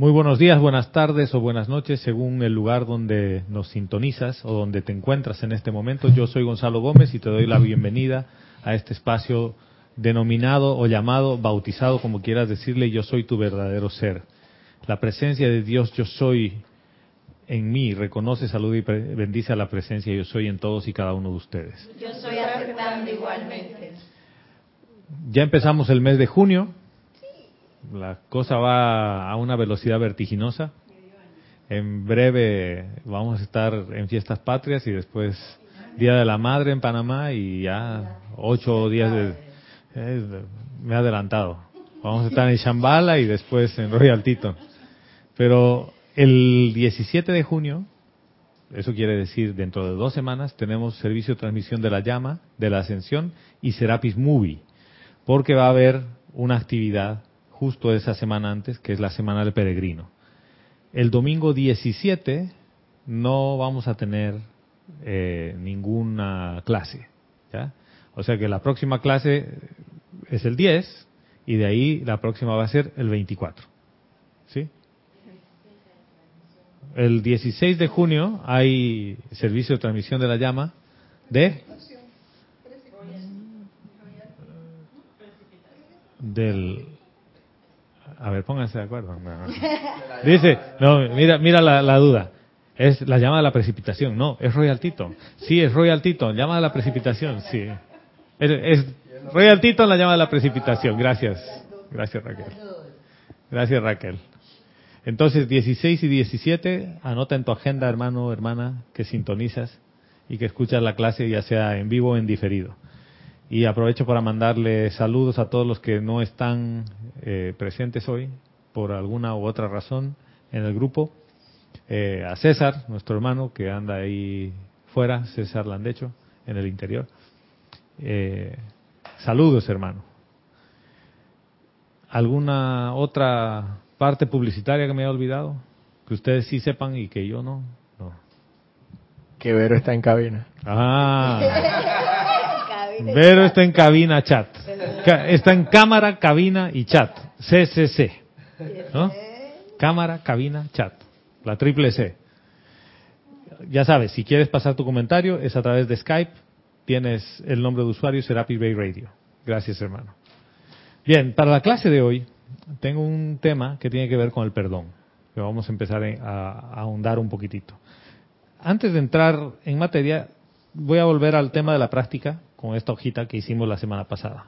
Muy buenos días, buenas tardes o buenas noches, según el lugar donde nos sintonizas o donde te encuentras en este momento. Yo soy Gonzalo Gómez y te doy la bienvenida a este espacio denominado o llamado, bautizado, como quieras decirle, yo soy tu verdadero ser. La presencia de Dios yo soy en mí, reconoce, saluda y bendice a la presencia yo soy en todos y cada uno de ustedes. Yo soy aceptando igualmente. Ya empezamos el mes de junio, la cosa va a una velocidad vertiginosa. En breve vamos a estar en fiestas patrias y después Día de la Madre en Panamá y ya ocho días de... Eh, me he adelantado. Vamos a estar en Shambhala y después en Royal Tito. Pero el 17 de junio, eso quiere decir dentro de dos semanas, tenemos servicio de transmisión de la llama, de la ascensión y Serapis Movie, porque va a haber una actividad justo esa semana antes, que es la semana del peregrino. El domingo 17 no vamos a tener eh, ninguna clase. ¿ya? O sea que la próxima clase es el 10 y de ahí la próxima va a ser el 24. ¿Sí? El 16 de junio hay servicio de transmisión de la llama de del a ver, pónganse de acuerdo. Dice, no, mira, mira la, duda. Es la llama de la precipitación. No, es Royal Tito. Sí, es Royal Tito. Llama de la precipitación, sí. Es, es Royal Tito la llama de la precipitación. Gracias. Gracias, Raquel. Gracias, Raquel. Entonces, 16 y 17, anota en tu agenda, hermano, hermana, que sintonizas y que escuchas la clase, ya sea en vivo o en diferido. Y aprovecho para mandarle saludos a todos los que no están eh, presentes hoy por alguna u otra razón en el grupo. Eh, a César, nuestro hermano, que anda ahí fuera, César Landecho, en el interior. Eh, saludos, hermano. ¿Alguna otra parte publicitaria que me haya olvidado? Que ustedes sí sepan y que yo no. no. Que Vero está en cabina. Ah. Vero está en cabina chat. Está en cámara, cabina y chat. CCC. ¿No? Cámara, cabina, chat. La triple C. Ya sabes, si quieres pasar tu comentario es a través de Skype. Tienes el nombre de usuario Serapi Bay Radio. Gracias, hermano. Bien, para la clase de hoy tengo un tema que tiene que ver con el perdón. Que vamos a empezar a ahondar un poquitito. Antes de entrar en materia, voy a volver al tema de la práctica con esta hojita que hicimos la semana pasada.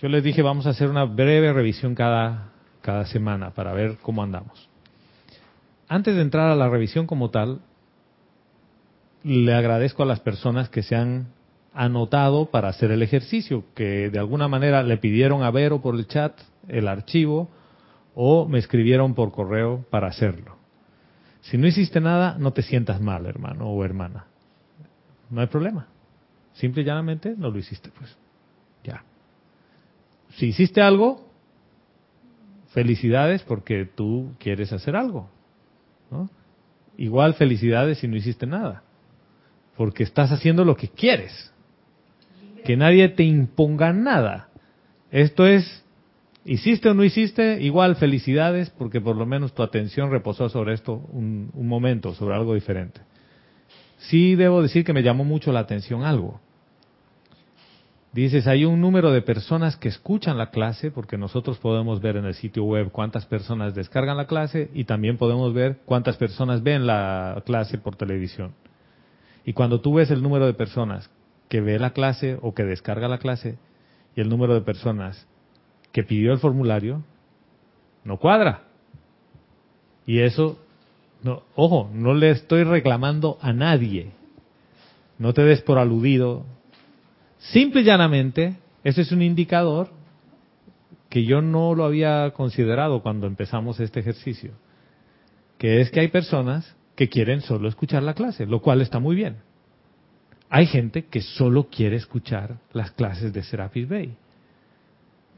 Yo les dije, vamos a hacer una breve revisión cada, cada semana para ver cómo andamos. Antes de entrar a la revisión como tal, le agradezco a las personas que se han anotado para hacer el ejercicio, que de alguna manera le pidieron a Vero por el chat el archivo o me escribieron por correo para hacerlo. Si no hiciste nada, no te sientas mal, hermano o hermana. No hay problema. Simple y llanamente no lo hiciste, pues. Ya. Si hiciste algo, felicidades porque tú quieres hacer algo. ¿no? Igual felicidades si no hiciste nada. Porque estás haciendo lo que quieres. Que nadie te imponga nada. Esto es, hiciste o no hiciste, igual felicidades porque por lo menos tu atención reposó sobre esto un, un momento, sobre algo diferente sí debo decir que me llamó mucho la atención algo. Dices, hay un número de personas que escuchan la clase, porque nosotros podemos ver en el sitio web cuántas personas descargan la clase y también podemos ver cuántas personas ven la clase por televisión. Y cuando tú ves el número de personas que ve la clase o que descarga la clase y el número de personas que pidió el formulario, no cuadra. Y eso no, ojo, no le estoy reclamando a nadie. No te des por aludido. Simple y llanamente, ese es un indicador que yo no lo había considerado cuando empezamos este ejercicio. Que es que hay personas que quieren solo escuchar la clase, lo cual está muy bien. Hay gente que solo quiere escuchar las clases de Serapis Bay.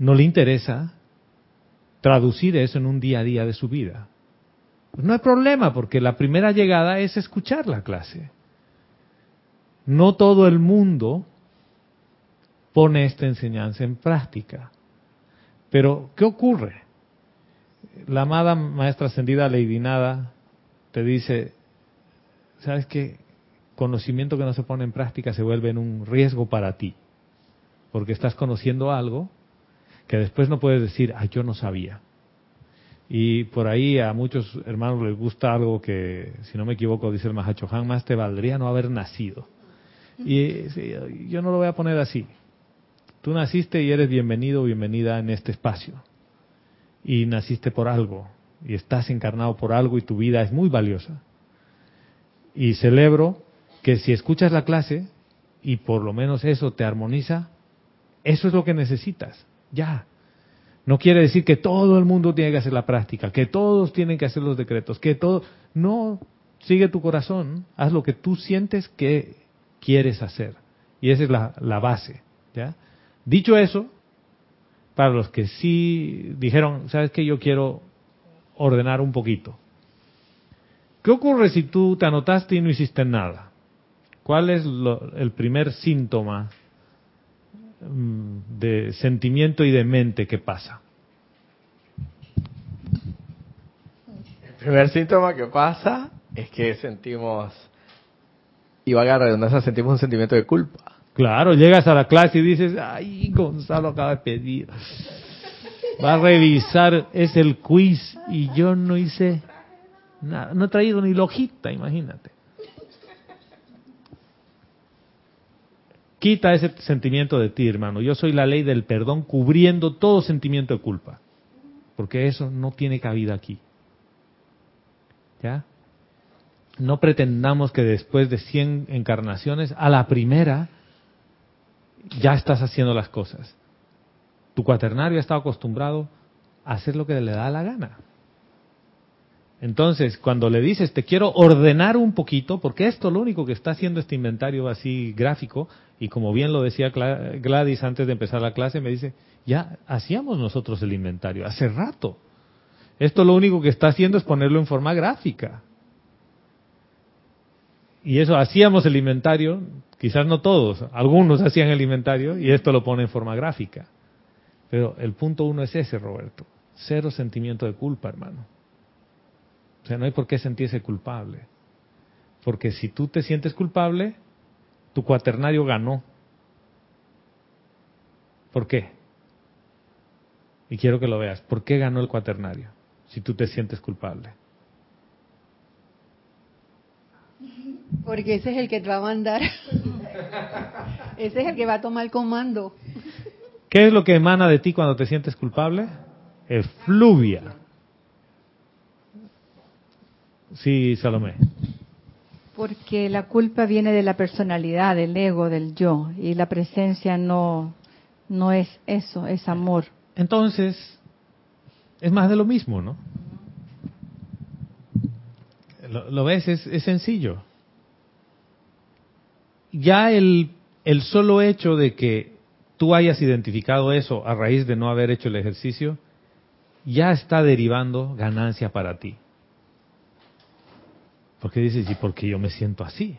No le interesa traducir eso en un día a día de su vida. No hay problema porque la primera llegada es escuchar la clase. No todo el mundo pone esta enseñanza en práctica. Pero, ¿qué ocurre? la amada maestra ascendida Lady Nada te dice, ¿sabes qué? Conocimiento que no se pone en práctica se vuelve en un riesgo para ti, porque estás conociendo algo que después no puedes decir, ah, yo no sabía. Y por ahí a muchos hermanos les gusta algo que, si no me equivoco, dice el Mahacho Han, más te valdría no haber nacido. Y yo no lo voy a poner así. Tú naciste y eres bienvenido o bienvenida en este espacio. Y naciste por algo. Y estás encarnado por algo y tu vida es muy valiosa. Y celebro que si escuchas la clase y por lo menos eso te armoniza, eso es lo que necesitas. Ya. No quiere decir que todo el mundo tiene que hacer la práctica, que todos tienen que hacer los decretos, que todo... No, sigue tu corazón, haz lo que tú sientes que quieres hacer. Y esa es la, la base. ¿ya? Dicho eso, para los que sí dijeron, ¿sabes qué? Yo quiero ordenar un poquito. ¿Qué ocurre si tú te anotaste y no hiciste nada? ¿Cuál es el primer síntoma de sentimiento y de mente que pasa? El primer síntoma que pasa es que sentimos, y valga la redundancia, sentimos un sentimiento de culpa. Claro, llegas a la clase y dices, ay, Gonzalo acaba de pedir. Va a revisar, es el quiz y yo no hice nada, no he traído ni lojita, imagínate. Quita ese sentimiento de ti, hermano. Yo soy la ley del perdón cubriendo todo sentimiento de culpa. Porque eso no tiene cabida aquí. ¿Ya? No pretendamos que después de 100 encarnaciones, a la primera, ya estás haciendo las cosas. Tu cuaternario ha estado acostumbrado a hacer lo que le da la gana. Entonces, cuando le dices, te quiero ordenar un poquito, porque esto lo único que está haciendo este inventario así gráfico, y como bien lo decía Gladys antes de empezar la clase, me dice, ya hacíamos nosotros el inventario, hace rato. Esto lo único que está haciendo es ponerlo en forma gráfica. Y eso, hacíamos el inventario, Quizás no todos, algunos hacían el inventario y esto lo pone en forma gráfica. Pero el punto uno es ese, Roberto. Cero sentimiento de culpa, hermano. O sea, no hay por qué sentirse culpable. Porque si tú te sientes culpable, tu cuaternario ganó. ¿Por qué? Y quiero que lo veas. ¿Por qué ganó el cuaternario? Si tú te sientes culpable. Porque ese es el que te va a mandar. ese es el que va a tomar el comando. ¿Qué es lo que emana de ti cuando te sientes culpable? Efluvia. Sí, Salomé. Porque la culpa viene de la personalidad, del ego, del yo, y la presencia no, no es eso, es amor. Entonces, es más de lo mismo, ¿no? ¿Lo, ves? Es, es sencillo ya el, el solo hecho de que tú hayas identificado eso a raíz de no haber hecho el ejercicio, ya está derivando ganancia para ti. Porque dices, ¿y por qué yo me siento así?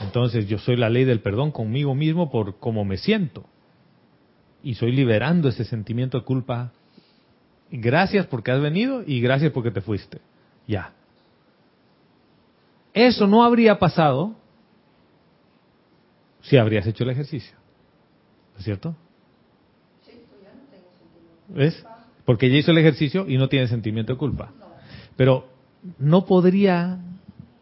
Entonces yo soy la ley del perdón conmigo mismo por cómo me siento. Y soy liberando ese sentimiento de culpa. Gracias porque has venido y gracias porque te fuiste. Ya. Eso no habría pasado si habrías hecho el ejercicio. ¿Es cierto? ¿Ves? Porque ella hizo el ejercicio y no tiene sentimiento de culpa. Pero no podría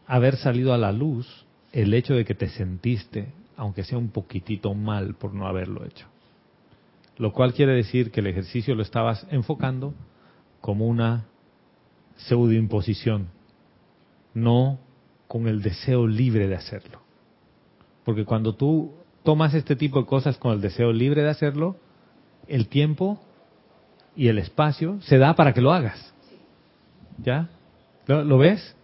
haber salido a la luz el hecho de que te sentiste, aunque sea un poquitito mal por no haberlo hecho. Lo cual quiere decir que el ejercicio lo estabas enfocando como una pseudoimposición, no con el deseo libre de hacerlo. Porque cuando tú tomas este tipo de cosas con el deseo libre de hacerlo, el tiempo y el espacio se da para que lo hagas. ¿Ya? ¿Lo, ves?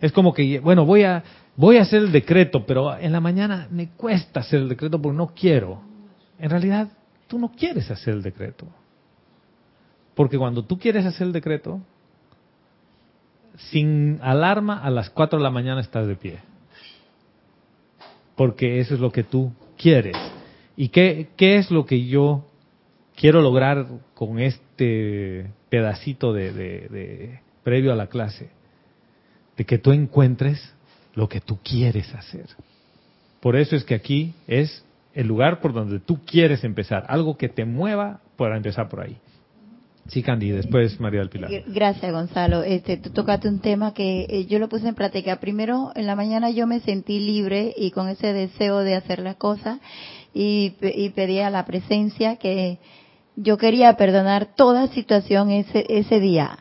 Es como que, bueno, voy a, voy a hacer el decreto, pero en la mañana me cuesta hacer el decreto porque no quiero. En realidad, tú no quieres hacer el decreto. Porque cuando tú quieres hacer el decreto, sin alarma a las 4 de la mañana estás de pie porque eso es lo que tú quieres. ¿Y qué, qué es lo que yo quiero lograr con este pedacito de, de, previo a la clase, de que tú encuentres lo que tú quieres hacer. Por eso es que aquí es el lugar por donde tú quieres empezar, algo que te mueva para empezar por ahí. Sí, Candy, después María del Pilar. Gracias, Gonzalo. Este, tú tocaste un tema que eh, yo lo puse en práctica. Primero, en la mañana yo me sentí libre y con ese deseo de hacer las cosas y, y pedí a la presencia que yo quería perdonar toda situación ese, ese día.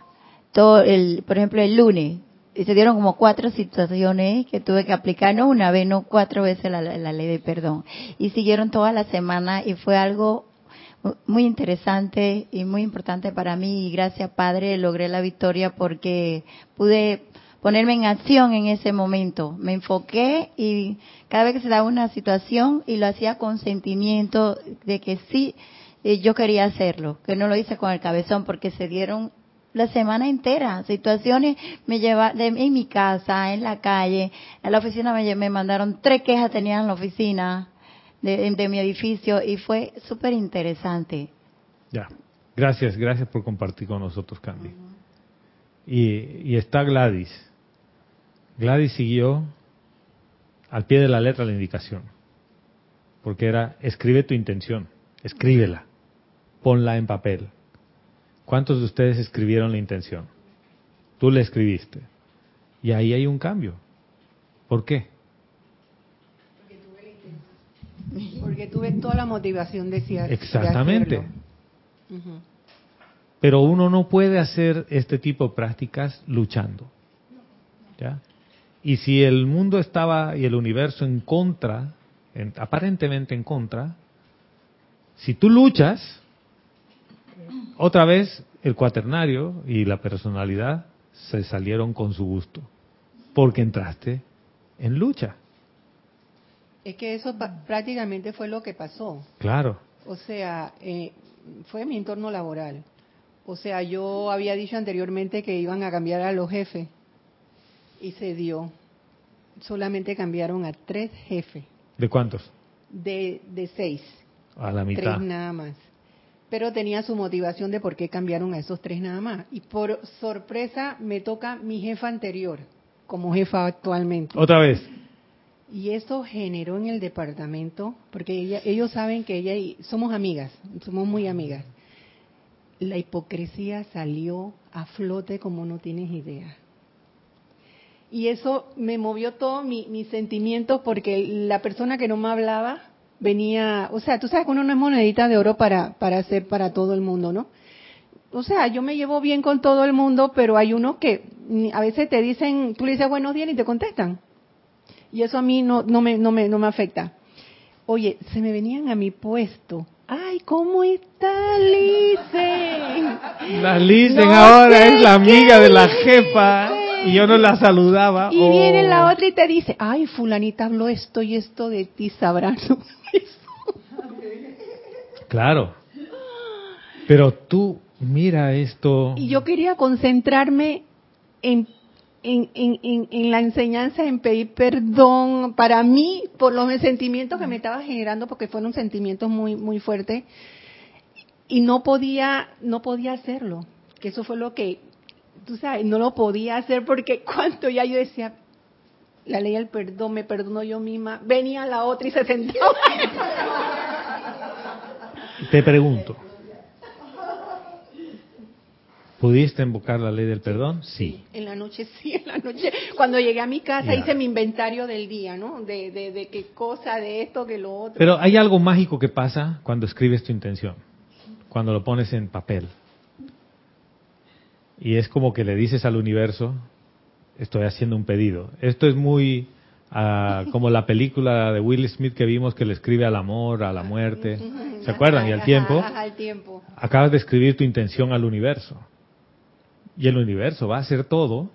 Todo el, por ejemplo, el lunes, y se dieron como cuatro situaciones que tuve que aplicar, no una vez, no cuatro veces la, la, ley de perdón. Y siguieron toda la semana y fue algo muy interesante y muy importante para mí y gracias Padre logré la victoria porque pude ponerme en acción en ese momento. Me enfoqué y cada vez que se daba una situación y lo hacía con sentimiento de que sí, eh, yo quería hacerlo, que no lo hice con el cabezón porque se dieron la semana entera, situaciones me lleva en mi casa, en la calle, en la oficina me, me mandaron tres quejas tenían en la oficina, de, mi edificio y fue súper interesante. Ya, gracias, gracias por compartir con nosotros, Candy. y, y está Gladys. Gladys siguió al pie de la letra la indicación, porque era, escribe tu intención, escríbela, ponla en papel. ¿Cuántos de ustedes escribieron la intención? Tú la escribiste. Y ahí hay un cambio. ¿Por qué? Porque tuve toda la motivación, decía. Exactamente. Pero uno no puede hacer este tipo de prácticas luchando. ¿ya? Y si el mundo estaba y el universo en contra, aparentemente en contra, si tú luchas, otra vez el cuaternario y la personalidad se salieron con su gusto, porque entraste en lucha. Es que eso prácticamente fue lo que pasó. Claro. O sea, eh, fue mi entorno laboral. O sea, yo había dicho anteriormente que iban a cambiar a los jefes y se dio. Solamente cambiaron a tres jefes. ¿De cuántos? De, de seis. A la mitad. Tres nada más. Pero tenía su motivación de por qué cambiaron a esos tres nada más. Y por sorpresa me toca mi jefa anterior como jefa actualmente. Otra vez. Y eso generó en el departamento, porque ellos saben que ella y somos amigas, somos muy amigas. La hipocresía salió a flote como no tienes idea. Y eso me movió todo mis sentimientos porque la persona que no me hablaba venía, o sea, tú sabes que uno no es monedita de oro para, para hacer para todo el mundo, ¿no? O sea, yo me llevo bien con todo el mundo, pero hay unos que a veces te dicen, tú le dices buenos días y te contestan. Y eso a mí no, no, me, no, me, no me afecta. Oye, se me venían a mi puesto. Ay, ¿cómo está Lisen? La Lisen ahora es la amiga de la jefa y yo no la saludaba. Y viene la otra y te dice, ay, fulanita habló esto y esto de ti, sabrán. claro. Pero tú, mira esto. Y yo quería concentrarme en en, en, en, la enseñanza, en pedir perdón para mí por los sentimientos que me estaba generando, porque fueron sentimientos muy, muy fuertes, y no podía, no podía hacerlo, que eso fue lo que, tú sabes, no lo podía hacer porque cuando ya yo decía, la ley del perdón, me perdono yo misma, venía la otra y se sentaba. Te pregunto, ¿Pudiste invocar la ley del perdón? Sí. En la noche, sí, en la noche. Cuando llegué a mi casa hice mi inventario del día, ¿no? De, de, qué cosa, de esto, que lo otro. Pero hay algo mágico que pasa cuando escribes tu intención, cuando lo pones en papel. Y es como que le dices al universo, estoy haciendo un pedido. Esto es muy ah, como la película de Will Smith que vimos que le escribe al amor, a la muerte. ¿Se acuerdan? Y al tiempo. Al tiempo. Acabas de escribir tu intención al universo. Y el universo va a hacer todo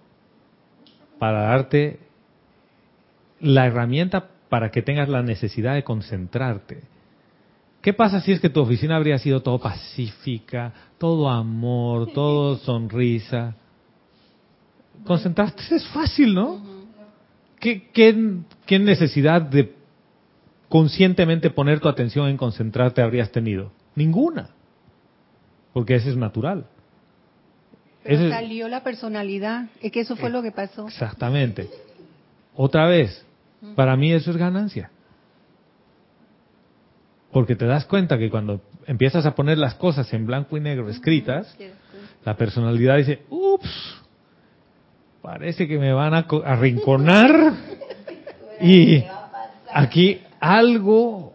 para darte la herramienta para que tengas la necesidad de concentrarte. ¿Qué pasa si es que tu oficina habría sido todo pacífica, todo amor, todo sonrisa? Concentrarte es fácil, ¿no? ¿Qué, qué, qué necesidad de conscientemente poner tu atención en concentrarte habrías tenido? Ninguna. porque ese es natural. Pero Ese- salió la personalidad. Es que eso fue lo que pasó. Exactamente. Otra vez, para mí eso es ganancia. Porque te das cuenta que cuando empiezas a poner las cosas en blanco y negro escritas, la personalidad dice, ups, parece que me van a co- arrinconar y aquí algo,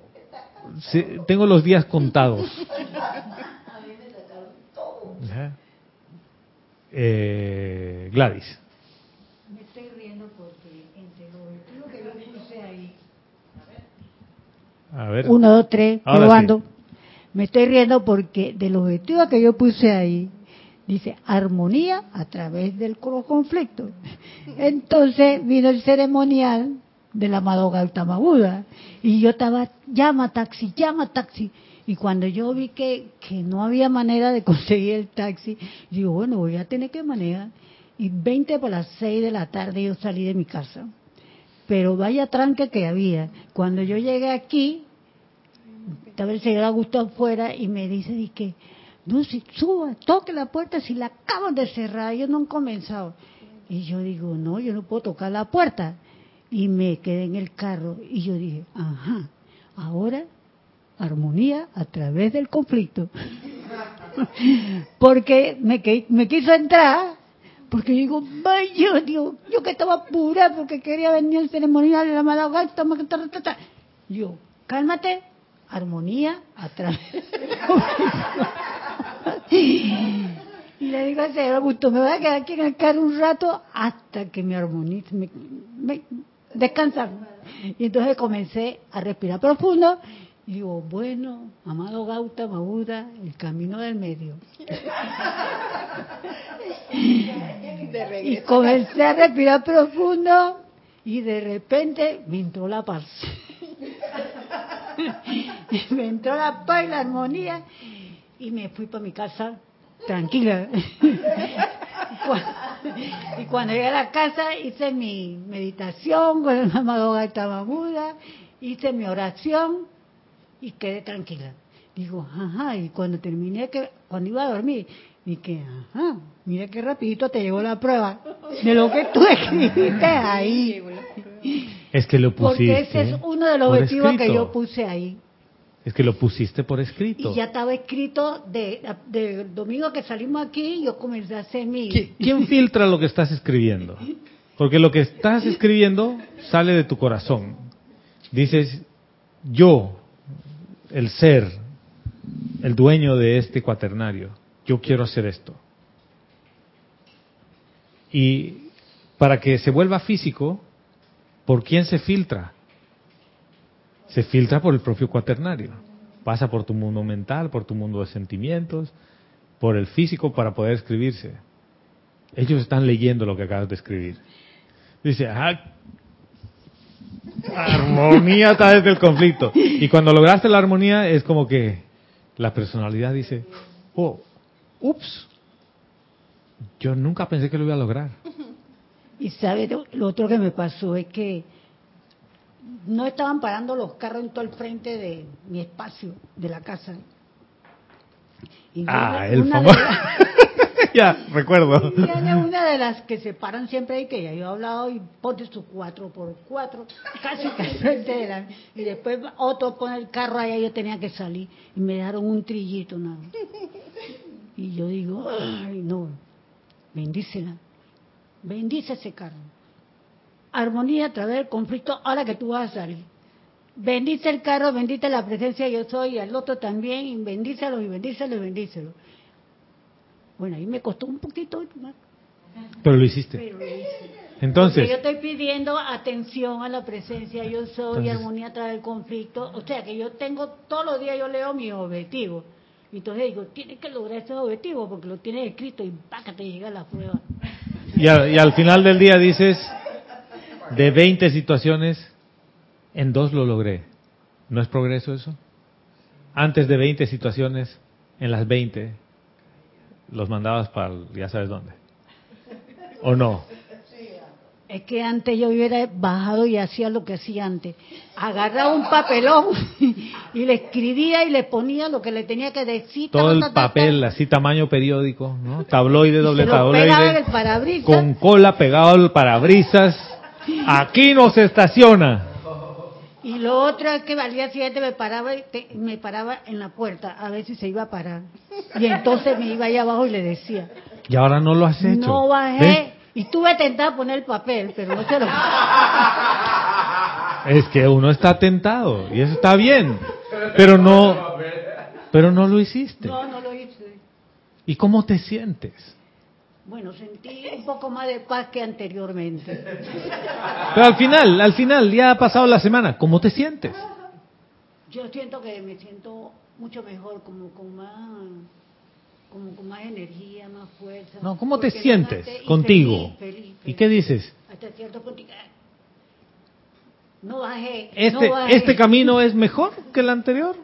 se- tengo los días contados. Eh, Gladys. Me estoy riendo porque entre los vestidos que yo puse ahí, A ver. uno, dos, tres, Ahora probando, me estoy riendo porque de los vestidos que yo puse ahí, dice armonía a través del conflicto. Entonces vino el ceremonial del amado Gautama Buda y yo estaba, llama taxi, llama taxi. Y cuando yo vi que, que no había manera de conseguir el taxi, digo, bueno, voy a tener que manejar. Y 20 para las 6 de la tarde yo salí de mi casa. Pero vaya tranque que había. Cuando yo llegué aquí, estaba el señor Augusto afuera y me dice, di que, no, si suba, toque la puerta, si la acaban de cerrar, ellos no han comenzado. Y yo digo, no, yo no puedo tocar la puerta. Y me quedé en el carro y yo dije, ajá, ahora armonía a través del conflicto. porque me, me quiso entrar, porque digo, vaya, Dios, yo que estaba pura porque quería venir al ceremonial de la Madagascar, yo, cálmate, armonía a través. Y le digo al señor Augusto, me voy a quedar aquí en el carro un rato hasta que me armonice, me, me-. Y entonces comencé a respirar profundo y digo, bueno, amado Gautama Buda, el camino del medio. Y comencé a respirar profundo y de repente me entró la paz. me entró la paz y la armonía y me fui para mi casa tranquila. Y cua- y cuando llegué a la casa hice mi meditación con el amado Gautama Buda, hice mi oración y quedé tranquila. Digo, ajá, y cuando terminé, que cuando iba a dormir, dije, ajá, mira qué rapidito te llegó la prueba de lo que tú escribiste ahí. Es que lo pusiste. Porque ese es uno de los objetivos que yo puse ahí. Es que lo pusiste por escrito. Y ya estaba escrito de, del domingo que salimos aquí, yo comencé a hacer mi... ¿Qui- ¿Quién filtra lo que estás escribiendo? Porque lo que estás escribiendo sale de tu corazón. Dices, yo, el ser, el dueño de este cuaternario, yo quiero hacer esto. Y para que se vuelva físico, ¿por quién se filtra? Se filtra por el propio cuaternario. Pasa por tu mundo mental, por tu mundo de sentimientos, por el físico para poder escribirse. Ellos están leyendo lo que acabas de escribir. Dice, ah, armonía a través del conflicto. Y cuando lograste la armonía es como que la personalidad dice, oh, ups, yo nunca pensé que lo iba a lograr. Y sabe, lo otro que me pasó es que no estaban parando los carros en todo el frente de mi espacio, de la casa. Y Ah, el famoso. ya, recuerdo. Viene una de las que se paran siempre ahí, que ya yo he hablado, y pone su 4x4, casi de la... Y después otro pone el carro allá, yo tenía que salir, y me dejaron un trillito nada. Y yo digo, ay, no, bendícela, bendice ese carro. Armonía a través del conflicto, ahora que tú vas a salir. Bendice el carro, bendice la presencia yo soy, y al otro también, y bendícelo, y bendícelo, y bendícelo. Bueno, ahí me costó un poquito más, Pero lo hiciste. pero lo hice. Entonces, Porque yo estoy pidiendo atención a la presencia, yo soy Entonces- armonía a través del conflicto. O sea que yo tengo, todos los días yo leo mis objetivos. Entonces digo, tienes que lograr esos objetivos porque los tienes escrito y que te llega la prueba. y, a- y al final del día dices, de 20 situaciones, en dos lo logré. ¿No es progreso eso? Antes de 20 situaciones, en las 20, los mandabas para el- ya sabes dónde. ¿O no? Es que antes yo hubiera bajado y hacía lo que hacía antes. Agarraba un papelón y le escribía y le ponía lo que le tenía que decir. Todo el papel, así tamaño periódico, ¿no? Tabloide, doble tabloide, con cola pegado al parabrisas. Aquí no se estaciona. Y lo otro es que al día siguiente me paraba, te- me paraba en la puerta a ver si se iba a parar. Y entonces me iba allá abajo y le decía, Y ahora no lo has hecho. no ¿Ves? bajé. Y tuve tentada a poner el papel, pero no se lo... Es que uno está tentado y eso está bien, pero no, pero no lo hiciste. No, no lo hice. ¿Y cómo te sientes? Bueno, sentí un poco más de paz que anteriormente. Pero al final, al final, ya ha pasado la semana, ¿cómo te sientes? Yo siento que me siento mucho mejor, como con más, como con más energía, más fuerza. No, ¿cómo te sientes contigo? feliz, feliz, ¿Y qué dices? Hasta cierto punto. ah, No bajé. ¿Este, no bajé. ¿Este camino es mejor que el anterior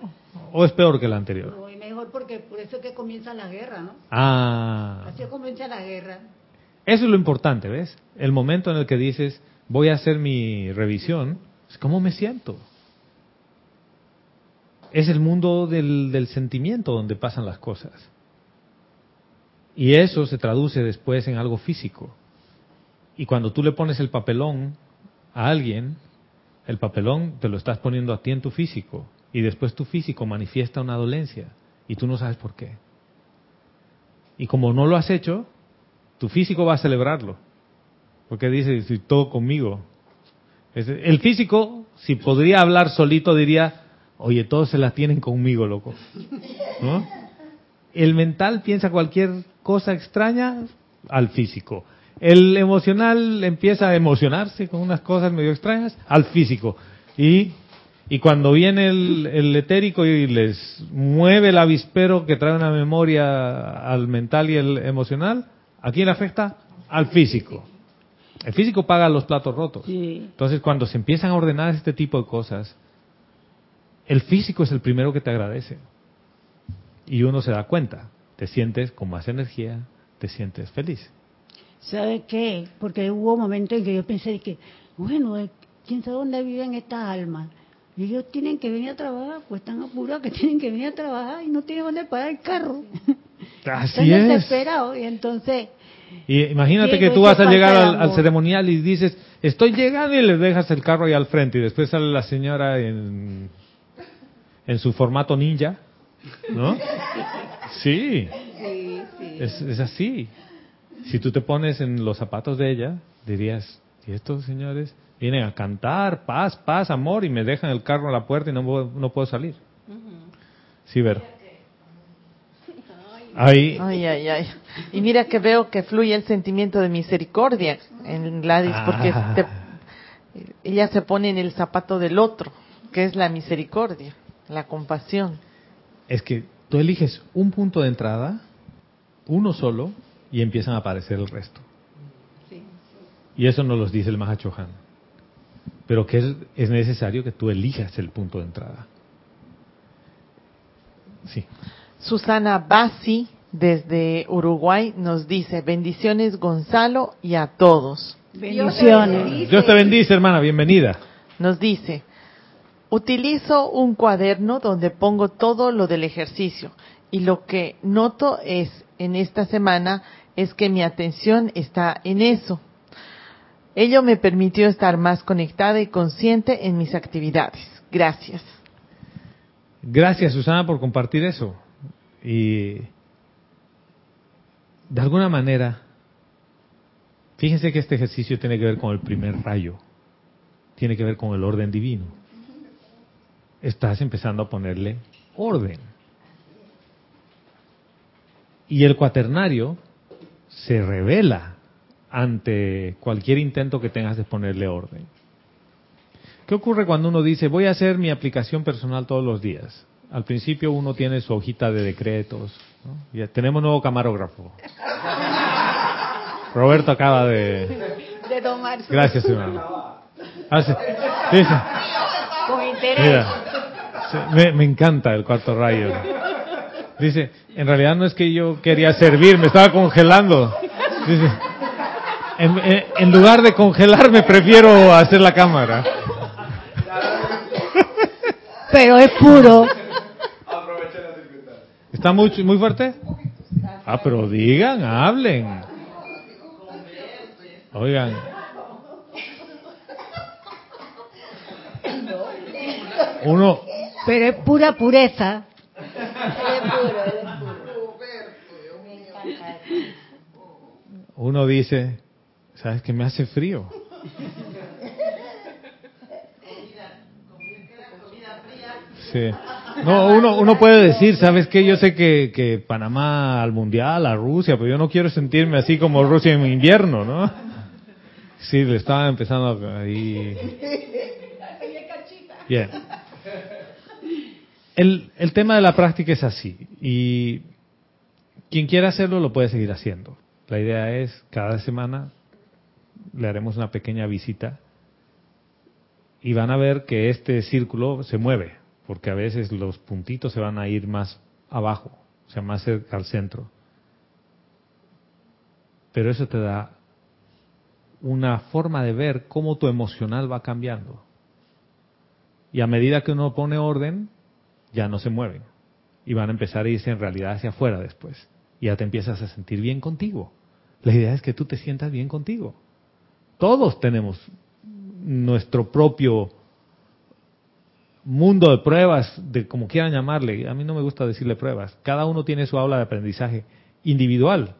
o es peor que el anterior? No, mejor porque por eso es que comienza la guerra, ¿no? Ah, Así comienza la guerra. eso es lo importante, ¿ves? El momento en el que dices, voy a hacer mi revisión, es cómo me siento. Es el mundo del, del sentimiento donde pasan las cosas. Y eso se traduce después en algo físico. Y cuando tú le pones el papelón a alguien, el papelón te lo estás poniendo a ti en tu físico. Y después tu físico manifiesta una dolencia. Y tú no sabes por qué. Y como no lo has hecho, tu físico va a celebrarlo. Porque dice, si todo conmigo. El físico, si podría hablar solito, diría, oye, todos se la tienen conmigo, loco. El mental piensa cualquier cosa extraña al físico. El emocional empieza a emocionarse con unas cosas medio extrañas al físico. Y, y cuando viene el, el etérico y les mueve el avispero que trae una memoria al mental y el emocional, ¿a quién le afecta? Al físico. El físico paga los platos rotos. Sí. Entonces, cuando se empiezan a ordenar este tipo de cosas, el físico es el primero que te agradece. Y uno se da cuenta. Te sientes con más energía, te sientes feliz. ¿Sabe qué? Porque hubo momentos en que yo pensé que, bueno, quién sabe dónde viven estas almas. Y ellos tienen que venir a trabajar, pues están apurados que tienen que venir a trabajar y no tienen dónde parar el carro. Así están es. desesperados. Y entonces, Y imagínate que tú vas a llegar al, al ceremonial y dices, estoy llegando y les dejas el carro ahí al frente y después sale la señora en, en su formato ninja, ¿no? Sí, Sí, sí. es, es así. Si tú te pones en los zapatos de ella, dirías, ¿y estos señores vienen a cantar paz, paz, amor y me dejan el carro en la puerta y no, puedo- no puedo salir? Sí, ver. Ahí, Ay, ay, ay. Y mira que veo que fluye el sentimiento de misericordia en Gladys, porque Ah. te- ella se pone en el zapato del otro, que es la misericordia, la compasión. es que tú eliges un punto de entrada, uno solo, y empiezan a aparecer el resto. Y eso nos los dice el Mahachohan. Pero que es, es necesario que tú elijas el punto de entrada. Sí. Susana Bassi, desde Uruguay, nos dice, bendiciones Gonzalo y a todos. bendiciones. Dios te bendice, hermana, bienvenida. Nos dice, utilizo un cuaderno donde pongo todo lo del ejercicio y lo que noto es en esta semana es que mi atención está en eso. Ello me permitió estar más conectada y consciente en mis actividades. Gracias. Gracias, Susana, por compartir eso. Y de alguna manera, fíjense que este ejercicio tiene que ver con el primer rayo, tiene que ver con el orden divino. Estás empezando a ponerle orden. Y el cuaternario se revela ante cualquier intento que tengas de ponerle orden. ¿Qué ocurre cuando uno dice, voy a hacer mi aplicación personal todos los días? Al principio uno tiene su hojita de decretos. ¿no? Ya tenemos nuevo camarógrafo. Roberto acaba de... De tomar su... Gracias, hermano. Dice, Con interés. mira, me, me encanta el cuarto rayo. Dice, en realidad no es que yo quería servir, me estaba congelando. Dice, en, en- en lugar de congelarme prefiero hacer la cámara. pero es puro. ¿Está muy, muy fuerte? Ah, pero digan, hablen. Oigan. Uno, Pero es pura pureza. uno dice, ¿sabes que me hace frío? Sí. No, uno, uno puede decir, ¿sabes qué? Yo sé que, que Panamá al Mundial, a Rusia, pero yo no quiero sentirme así como Rusia en invierno, ¿no? Sí, le estaba empezando ahí. Bien. El, el tema de la práctica es así. Y quien quiera hacerlo lo puede seguir haciendo. La idea es, cada semana le haremos una pequeña visita y van a ver que este círculo se mueve, porque a veces los puntitos se van a ir más abajo, o sea, más cerca al centro. Pero eso te da una forma de ver cómo tu emocional va cambiando. Y a medida que uno pone orden, ya no se mueven. Y van a empezar a irse en realidad hacia afuera después. Y ya te empiezas a sentir bien contigo. La idea es que tú te sientas bien contigo. Todos tenemos nuestro propio mundo de pruebas, de como quieran llamarle. A mí no me gusta decirle pruebas. Cada uno tiene su aula de aprendizaje individual.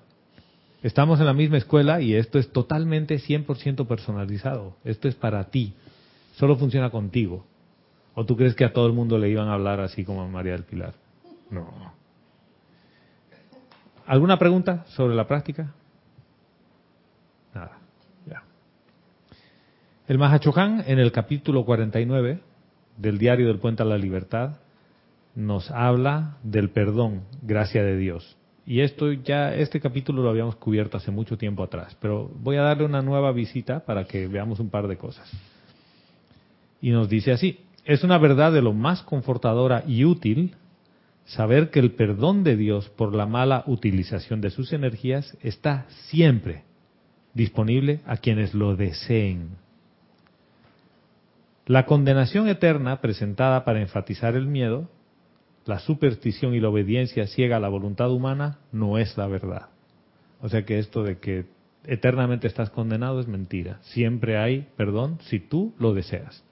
Estamos en la misma escuela y esto es totalmente 100% personalizado. Esto es para ti. Solo funciona contigo. ¿O tú crees que a todo el mundo le iban a hablar así como a María del Pilar? No. ¿Alguna pregunta sobre la práctica? Nada. Ya. El Mahachohan en el capítulo 49 del Diario del Puente a la Libertad nos habla del perdón, gracia de Dios. Y esto ya, este capítulo lo habíamos cubierto hace mucho tiempo atrás, pero voy a darle una nueva visita para que veamos un par de cosas. Y nos dice así, es una verdad de lo más confortadora y útil saber que el perdón de Dios por la mala utilización de sus energías está siempre disponible a quienes lo deseen. La condenación eterna presentada para enfatizar el miedo, la superstición y la obediencia ciega a la voluntad humana no es la verdad. O sea que esto de que eternamente estás condenado es mentira. Siempre hay perdón si tú lo deseas.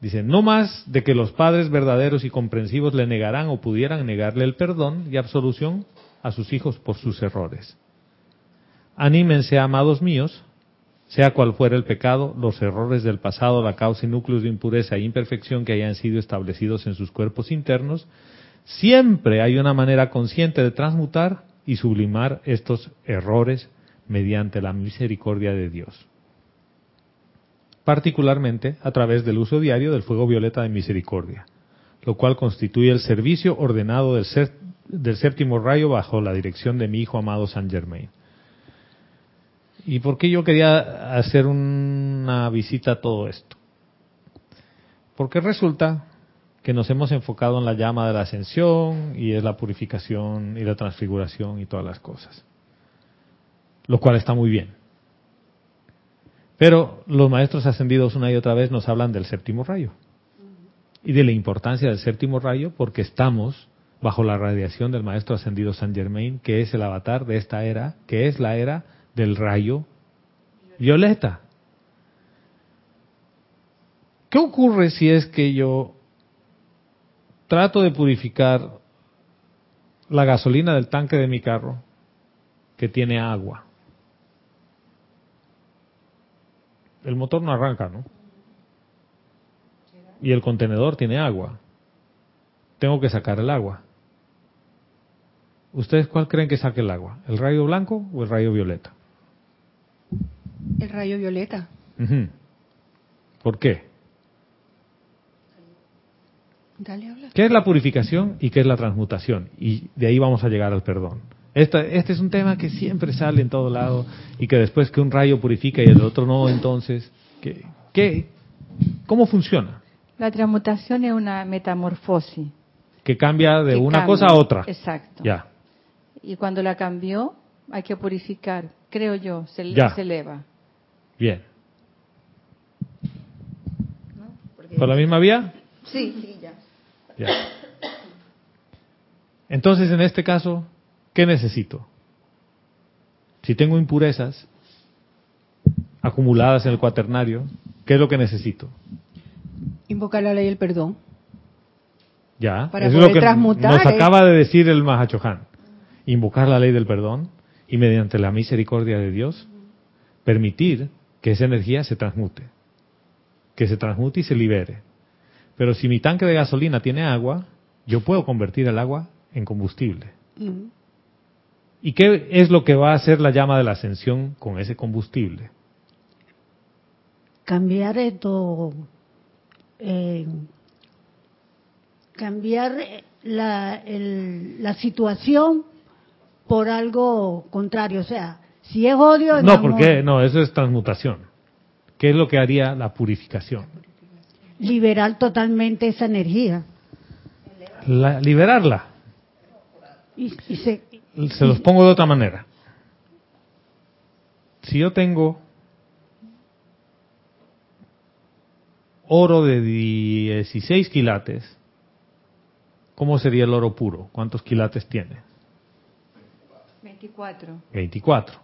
Dice, no más de que los padres verdaderos y comprensivos le negarán o pudieran negarle el perdón y absolución a sus hijos por sus errores. Anímense, amados míos, sea cual fuera el pecado, los errores del pasado, la causa y núcleos de impureza e imperfección que hayan sido establecidos en sus cuerpos internos, siempre hay una manera consciente de transmutar y sublimar estos errores mediante la misericordia de Dios. Particularmente a través del uso diario del fuego violeta de misericordia, lo cual constituye el servicio ordenado del, del séptimo rayo bajo la dirección de mi hijo amado San Germain. ¿Y por qué yo quería hacer una visita a todo esto? Porque resulta que nos hemos enfocado en la llama de la ascensión y es la purificación y la transfiguración y todas las cosas. Lo cual está muy bien. Pero los maestros ascendidos una y otra vez nos hablan del séptimo rayo y de la importancia del séptimo rayo porque estamos bajo la radiación del maestro ascendido San Germain, que es el avatar de esta era, que es la era del rayo violeta. ¿Qué ocurre si es que yo trato de purificar la gasolina del tanque de mi carro que tiene agua? El motor no arranca, ¿no? Y el contenedor tiene agua. Tengo que sacar el agua. ¿Ustedes cuál creen que saque el agua? ¿El rayo blanco o el rayo violeta? El rayo violeta. Ujú. ¿Por qué? Dale, habla. ¿Qué es la purificación y qué es la transmutación? Y de ahí vamos a llegar al perdón. Esta- este es un tema que siempre sale en todo lado y que después que un rayo purifica y el otro no, entonces, ¿qué, qué, ¿cómo funciona? La transmutación es una metamorfosis. Que cambia de que una cambia. cosa a otra. Exacto. Ya, Y cuando la cambió, hay que purificar, creo yo, se, Ya. se eleva. bien. ¿Por la misma vía? Sí, sí, ya. Ya. Entonces, en este caso, ¿qué necesito? Si tengo impurezas acumuladas en el cuaternario, ¿qué es lo que necesito? Invocar la ley del perdón. Ya, Para eso es poder lo que transmutar, nos ¿eh? acaba de decir el Mahachohan. Invocar la ley del perdón y mediante la misericordia de Dios permitir que esa energía se transmute. Que se transmute y se libere. Pero si mi tanque de gasolina tiene agua, yo puedo convertir el agua en combustible. Mm. ¿Y qué es lo que va a hacer la llama de la ascensión con ese combustible? cambiar esto, eh, cambiar la, el- la situación por algo contrario. O sea, si es odio, No, porque no, eso es transmutación. ¿Qué es lo que haría la purificación? liberar totalmente esa energía. La- liberarla. Y, y se, Se los pongo de otra manera. Si yo tengo oro de 16 quilates, ¿cómo sería el oro puro? ¿Cuántos quilates tiene? 24. 24.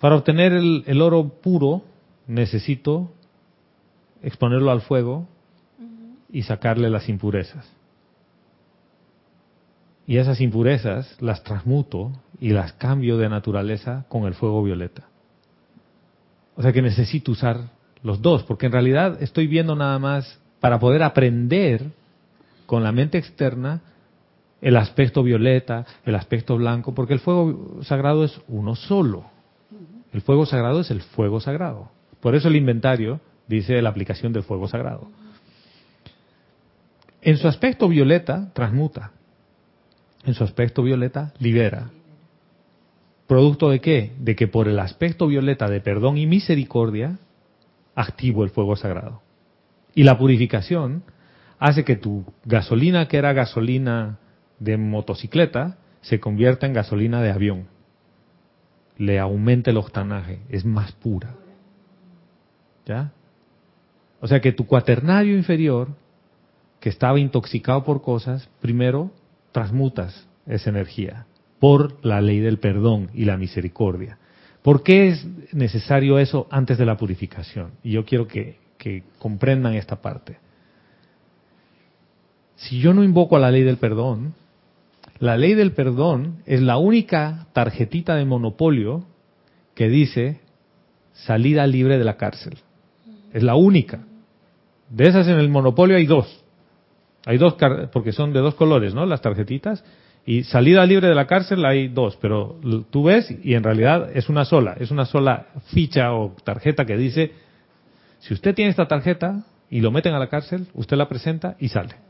Para obtener el, el oro puro necesito exponerlo al fuego y sacarle las impurezas. Y esas impurezas las transmuto y las cambio de naturaleza con el fuego violeta. O sea que necesito usar los dos, porque en realidad estoy viendo nada más para poder aprender con la mente externa el aspecto violeta, el aspecto blanco, porque el fuego sagrado es uno solo. El fuego sagrado es el fuego sagrado. Por eso el inventario dice la aplicación del fuego sagrado. En su aspecto violeta, transmuta. En su aspecto violeta, libera. ¿Producto de qué? De que por el aspecto violeta de perdón y misericordia, activo el fuego sagrado. Y la purificación hace que tu gasolina, que era gasolina de motocicleta, se convierta en gasolina de avión. Le aumente el octanaje, es más pura. ¿Ya? O sea que tu cuaternario inferior, que estaba intoxicado por cosas, primero transmutas esa energía por la ley del perdón y la misericordia. ¿Por qué es necesario eso antes de la purificación? Y yo quiero que, que comprendan esta parte. Si yo no invoco a la ley del perdón, la ley del perdón es la única tarjetita de monopolio que dice salida libre de la cárcel. Es la única. De esas en el monopolio hay dos. Hay dos, porque son de dos colores, ¿no? Las tarjetitas. Y salida libre de la cárcel hay dos, pero tú ves y en realidad es una sola. Es una sola ficha o tarjeta que dice, si usted tiene esta tarjeta y lo meten a la cárcel, usted la presenta y sale.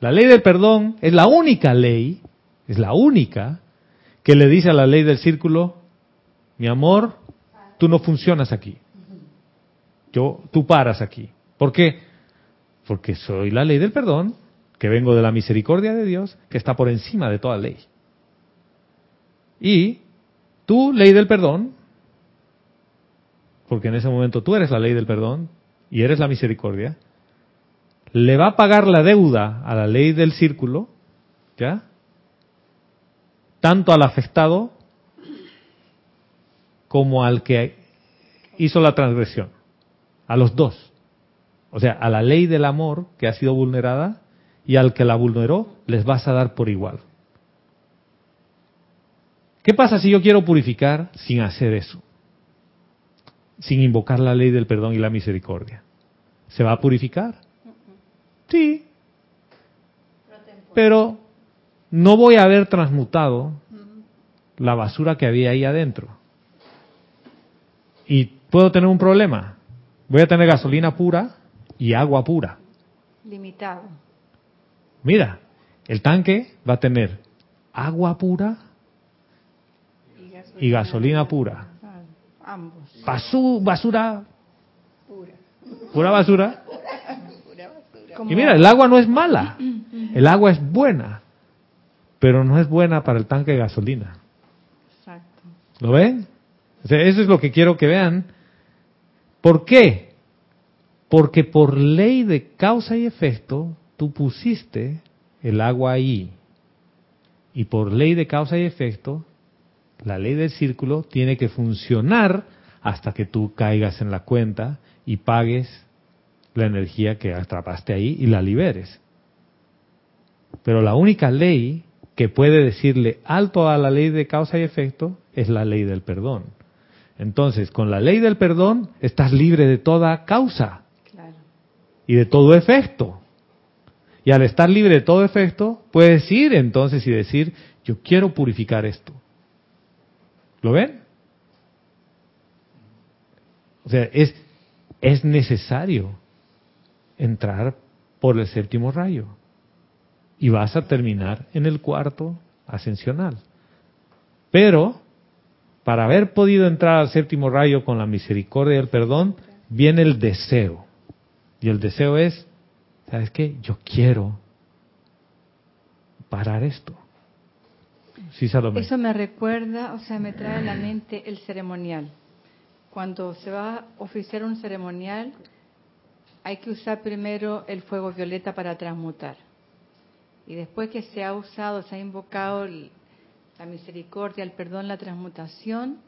La ley del perdón es la única ley, es la única, que le dice a la ley del círculo, mi amor, tú no funcionas aquí. Yo, tú paras aquí. ¿Por qué? Porque soy la ley del perdón, que vengo de la misericordia de Dios, que está por encima de toda ley. Y tú, ley del perdón, porque en ese momento tú eres la ley del perdón y eres la misericordia, le va a pagar la deuda a la ley del círculo, ¿ya? Tanto al afectado como al que hizo la transgresión. A los dos. O sea, a la ley del amor que ha sido vulnerada y al que la vulneró les vas a dar por igual. ¿Qué pasa si yo quiero purificar sin hacer eso? Sin invocar la ley del perdón y la misericordia. ¿Se va a purificar? Sí. Pero no voy a haber transmutado la basura que había ahí adentro. Y puedo tener un problema. Voy a tener gasolina pura y agua pura. Limitado. Mira, el tanque va a tener agua pura y gasolina pura. Claro, Ambos. Basu- basura. Pura basura. Y mira, el agua no es mala. El agua es buena. Pero no es buena para el tanque de gasolina. Exacto. ¿Lo ven? O sea, eso es lo que quiero que vean. ¿Por qué? Porque por ley de causa y efecto, tú pusiste el agua ahí. Y por ley de causa y efecto, la ley del círculo tiene que funcionar hasta que tú caigas en la cuenta y pagues la energía que atrapaste ahí y la liberes. Pero la única ley que puede decirle alto a la ley de causa y efecto es la ley del perdón. Entonces, con la ley del perdón estás libre de toda causa y de todo efecto. Y al estar libre de todo efecto, puedes ir entonces y decir, yo quiero purificar esto. ¿Lo ven? O sea, es, es necesario entrar por el séptimo rayo. Y vas a terminar en el cuarto ascensional. Pero, para haber podido entrar al séptimo rayo con la misericordia y el perdón, viene el deseo. Y el deseo es, ¿sabes qué? Yo quiero parar esto. Sí, Salomé. Eso me recuerda, o sea, me trae a la mente el ceremonial. Cuando se va a oficiar un ceremonial, hay que usar primero el fuego violeta para transmutar. Y después que se ha usado, se ha invocado la misericordia, el perdón, la transmutación,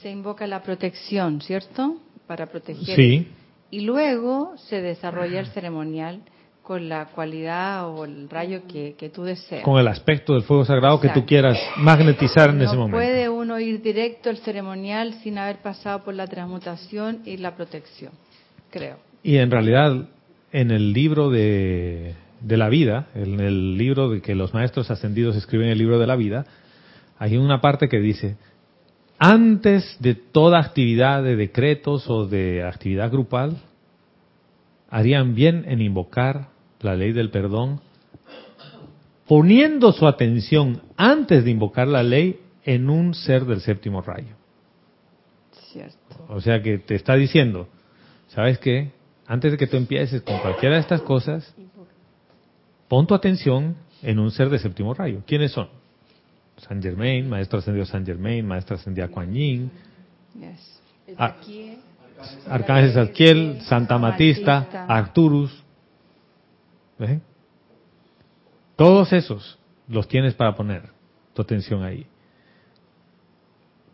se invoca la protección, ¿cierto? Para proteger. Sí. Y luego se desarrolla el ceremonial con la cualidad o el rayo que, tú deseas. Con el aspecto del fuego sagrado que tú quieras magnetizar en ese momento. No puede uno ir directo al ceremonial sin haber pasado por la transmutación y la protección, creo. Y en realidad, en el libro de, de la vida, en el libro de que los maestros ascendidos escriben el libro de la vida, hay una parte que dice, antes de toda actividad de decretos o de actividad grupal, harían bien en invocar la ley del perdón, poniendo su atención antes de invocar la ley en un ser del séptimo rayo. Cierto. O sea que te está diciendo, ¿sabes qué? Antes de que tú empieces con cualquiera de estas cosas, pon tu atención en un ser de séptimo rayo. ¿Quiénes son? San Germain, Maestro Ascendido San Germain, Maestro Ascendido Kuan Yin, ah, Arcángel Zadkiel, Santa Matista, Arturus. Todos esos los tienes para poner tu atención ahí.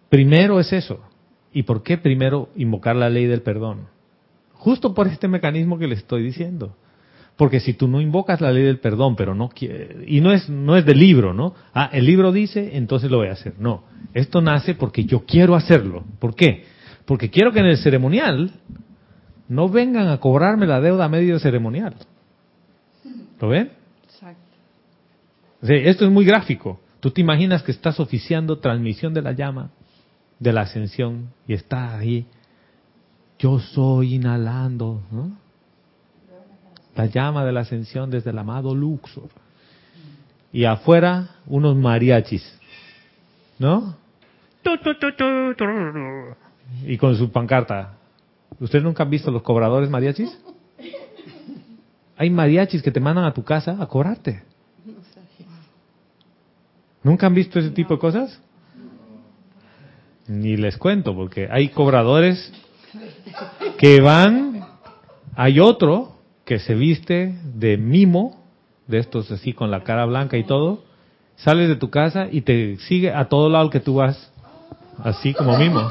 Primero es eso. ¿Y por qué primero invocar la ley del perdón? Justo por este mecanismo que le estoy diciendo. Porque si tú no invocas la ley del perdón, pero no quiere, y no es, no es del libro, ¿no? Ah, el libro dice, entonces lo voy a hacer. No, esto nace porque yo quiero hacerlo. ¿Por qué? Porque quiero que en el ceremonial no vengan a cobrarme la deuda a medio ceremonial. ¿Lo ven? Exacto. esto es muy gráfico. Tú te imaginas que estás oficiando transmisión de la llama, de la ascensión, y está ahí. Yo soy inhalando, ¿no? la llama de la ascensión desde el amado Luxor. Y afuera unos mariachis, ¿no? Y con su pancarta. ¿Ustedes nunca han visto los cobradores mariachis? Hay mariachis que te mandan a tu casa a cobrarte. ¿Nunca han visto ese tipo de cosas? Ni les cuento, porque hay cobradores que van, hay otro que se viste de mimo, de estos así con la cara blanca y todo, sales de tu casa y te sigue a todo lado que tú vas, así como mimo.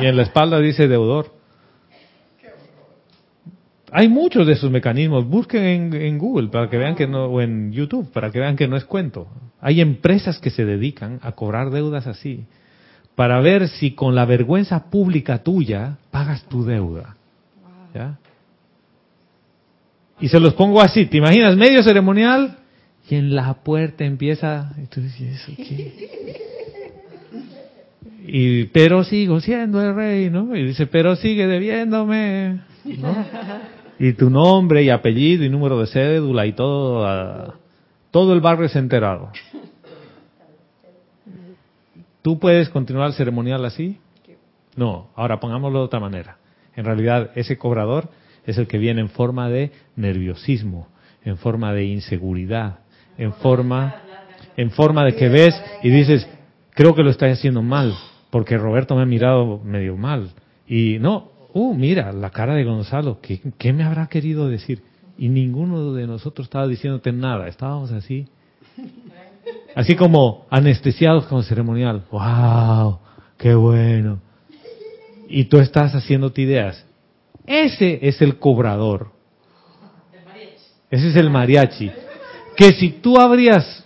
Y en la espalda dice deudor. Hay muchos de esos mecanismos. Busquen en, en, Google para que vean que no, o en YouTube para que vean que no es cuento. Hay empresas que se dedican a cobrar deudas así para ver si con la vergüenza pública tuya pagas tu deuda. ¿Ya? Y se los pongo así, ¿te imaginas? Medio ceremonial y en la puerta empieza... Y, pero sigo siendo el rey, ¿no? Y dice, pero sigue debiéndome, ¿no? Y tu nombre y apellido y número de cédula y todo, todo el barrio es enterado. ¿Tú puedes continuar el ceremonial así? No, ahora pongámoslo de otra manera. En realidad, ese cobrador es el que viene en forma de nerviosismo, en forma de inseguridad, en forma, en forma de que ves y dices, creo que lo estás haciendo mal, porque Roberto me ha mirado medio mal. Y no, uh, mira, la cara de Gonzalo, ¿qué, ¿qué me habrá querido decir? Y ninguno de nosotros estaba diciéndote nada, estábamos así. Así como anestesiados con ceremonial. ¡Wow! ¡Qué bueno! Y tú estás haciéndote ideas. Ese es el cobrador. Ese es el mariachi. Que si tú habrías,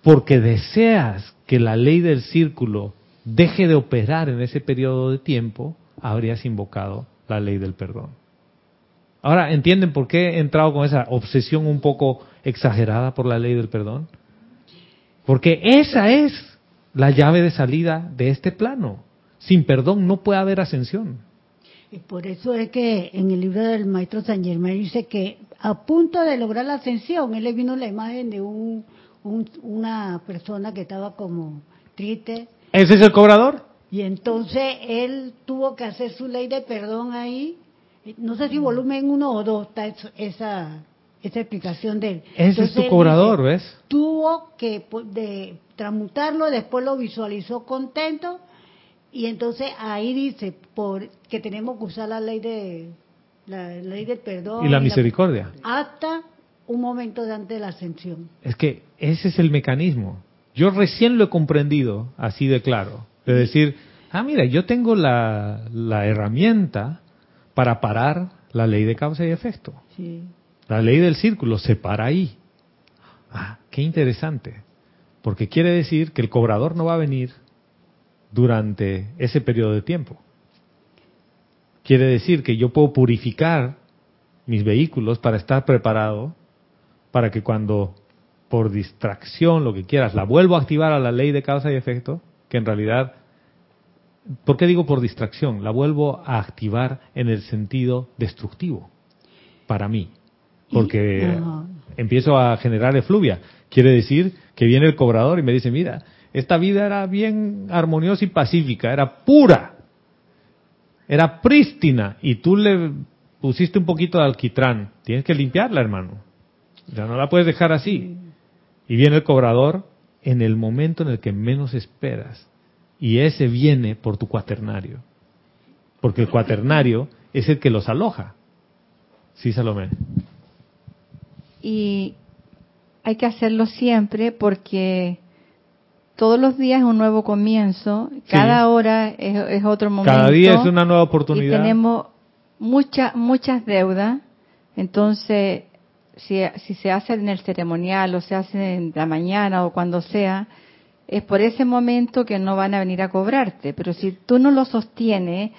porque deseas que la ley del círculo deje de operar en ese periodo de tiempo, habrías invocado la ley del perdón. Ahora, ¿entienden por qué he entrado con esa obsesión un poco exagerada por la ley del perdón? Porque esa es la llave de salida de este plano. Sin perdón no puede haber ascensión. Y por eso es que en el libro del maestro San Germán dice que a punto de lograr la ascensión, él le vino la imagen de un, una persona que estaba como triste. ¿Ese es el cobrador? Y entonces él tuvo que hacer su ley de perdón ahí. No sé si volumen uno o dos está esa, esa explicación de él. Ese es tu cobrador, ¿ves? Tuvo que pues, de, transmutarlo, después lo visualizó contento y entonces ahí dice por que tenemos que usar la ley de la ley del perdón y la misericordia hasta un momento de antes de la ascensión. Es que ese es el mecanismo. Yo recién lo he comprendido así de claro, de decir, ah, mira, yo tengo la, la herramienta para parar la ley de causa y efecto. Sí. La ley del círculo se para ahí. Ah, qué interesante. Porque quiere decir que el cobrador no va a venir durante ese periodo de tiempo. Quiere decir que yo puedo purificar mis vehículos para estar preparado para que cuando por distracción, lo que quieras, la vuelvo a activar a la ley de causa y efecto, que en realidad, ¿por qué digo por distracción? La vuelvo a activar en el sentido destructivo, para mí, porque empiezo a generar efluvia. Quiere decir que viene el cobrador y me dice, mira, esta vida era bien armoniosa y pacífica, era pura, era prístina, y tú le pusiste un poquito de alquitrán. Tienes que limpiarla, hermano. Ya no la puedes dejar así. Y viene el cobrador en el momento en el que menos esperas. Y ese viene por tu cuaternario. Porque el cuaternario es el que los aloja. Sí, Salomé. Y hay que hacerlo siempre porque todos los días es un nuevo comienzo, cada hora es, otro momento. Cada día es una nueva oportunidad. Y tenemos muchas muchas deudas, entonces si, si se hace en el ceremonial o se hace en la mañana o cuando sea, es por ese momento que no van a venir a cobrarte. Pero si tú no lo sostienes,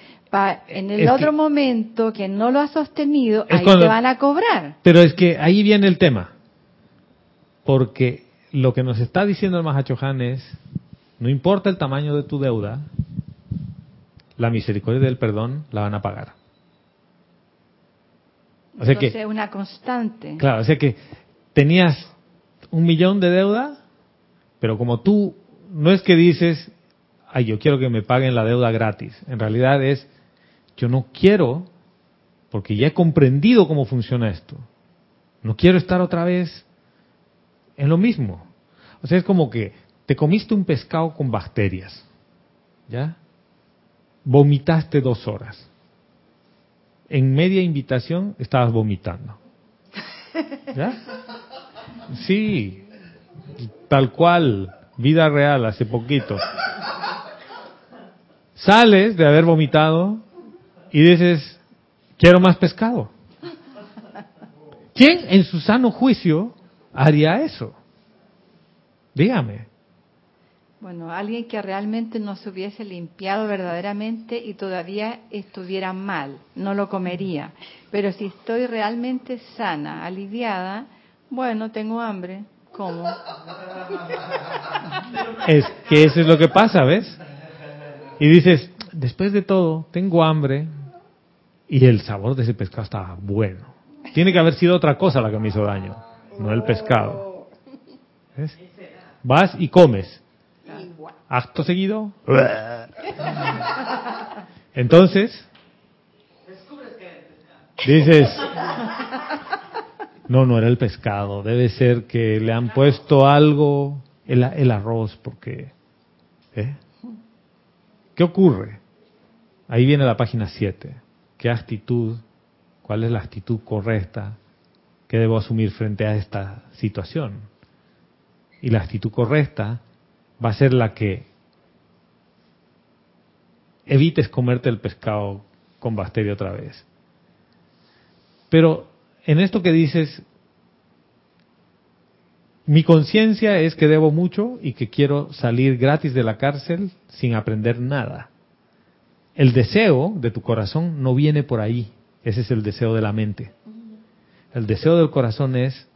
en el otro momento que no lo has sostenido, ahí te van a cobrar. Pero es que ahí viene el tema. Porque lo que nos está diciendo el Mahachohan es, no importa el tamaño de tu deuda, la misericordia del perdón la van a pagar. O sea que, una constante. Claro, o sea que tenías un millón de deuda, pero como tú no es que dices, ay, yo quiero que me paguen la deuda gratis. En realidad es, yo no quiero, porque ya he comprendido cómo funciona esto. No quiero estar otra vez en lo mismo. O sea, es como que te comiste un pescado con bacterias, ¿ya? Vomitaste dos horas en media invitación estabas vomitando. ¿Ya? Sí, tal cual, vida real, hace poquito. Sales de haber vomitado y dices, quiero más pescado. ¿Quién en su sano juicio haría eso? Dígame. Bueno, alguien que realmente no se hubiese limpiado verdaderamente y todavía estuviera mal, no lo comería. Pero si estoy realmente sana, aliviada, bueno, tengo hambre, ¿cómo? Es que eso es lo que pasa, ¿ves? Y dices, después de todo, tengo hambre y el sabor de ese pescado estaba bueno. Tiene que haber sido otra cosa la que me hizo daño, no el pescado. ¿Ves? Vas y comes acto seguido. Entonces, dices, no, no era el pescado, debe ser que le han puesto algo, el, el arroz, porque... ¿eh? ¿Qué ocurre? Ahí viene la página 7. qué actitud, cuál es la actitud correcta que debo asumir frente a esta situación. Y la actitud correcta va a ser la que evites comerte el pescado con bacteria otra vez. Pero en esto que dices, mi conciencia es que debo mucho y que quiero salir gratis de la cárcel sin aprender nada. El deseo de tu corazón no viene por ahí. Ese es el deseo de la mente. El deseo del corazón es,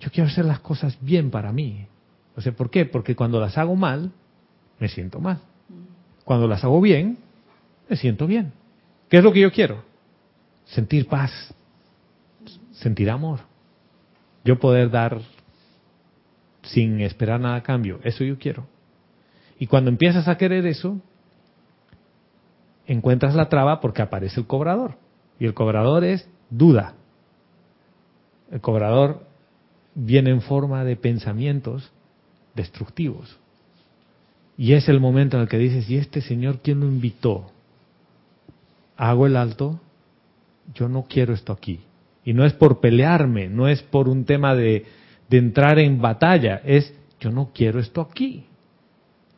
yo quiero hacer las cosas bien para mí. O sea, ¿por qué? Porque cuando las hago mal, me siento mal. Cuando las hago bien, me siento bien. ¿Qué es lo que yo quiero? Sentir paz, sentir amor. Yo poder dar sin esperar nada a cambio. Eso yo quiero. Y cuando empiezas a querer eso, encuentras la traba porque aparece el cobrador. Y el cobrador es duda. El cobrador viene en forma de pensamientos destructivos. Y es el momento en el que dices, ¿y este señor quién lo invitó? Hago el alto, yo no quiero esto aquí. Y no es por pelearme, no es por un tema de, entrar en batalla, es yo no quiero esto aquí.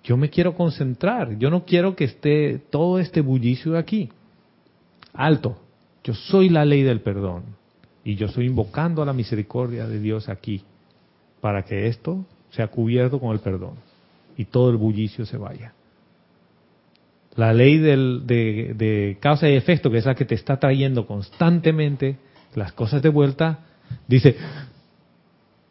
Yo me quiero concentrar, yo no quiero que esté todo este bullicio aquí. Alto, yo soy la ley del perdón y yo estoy invocando a la misericordia de Dios aquí para que esto sea cubierto con el perdón y todo el bullicio se vaya. La ley de causa y efecto, que es la que te está trayendo constantemente las cosas de vuelta, dice,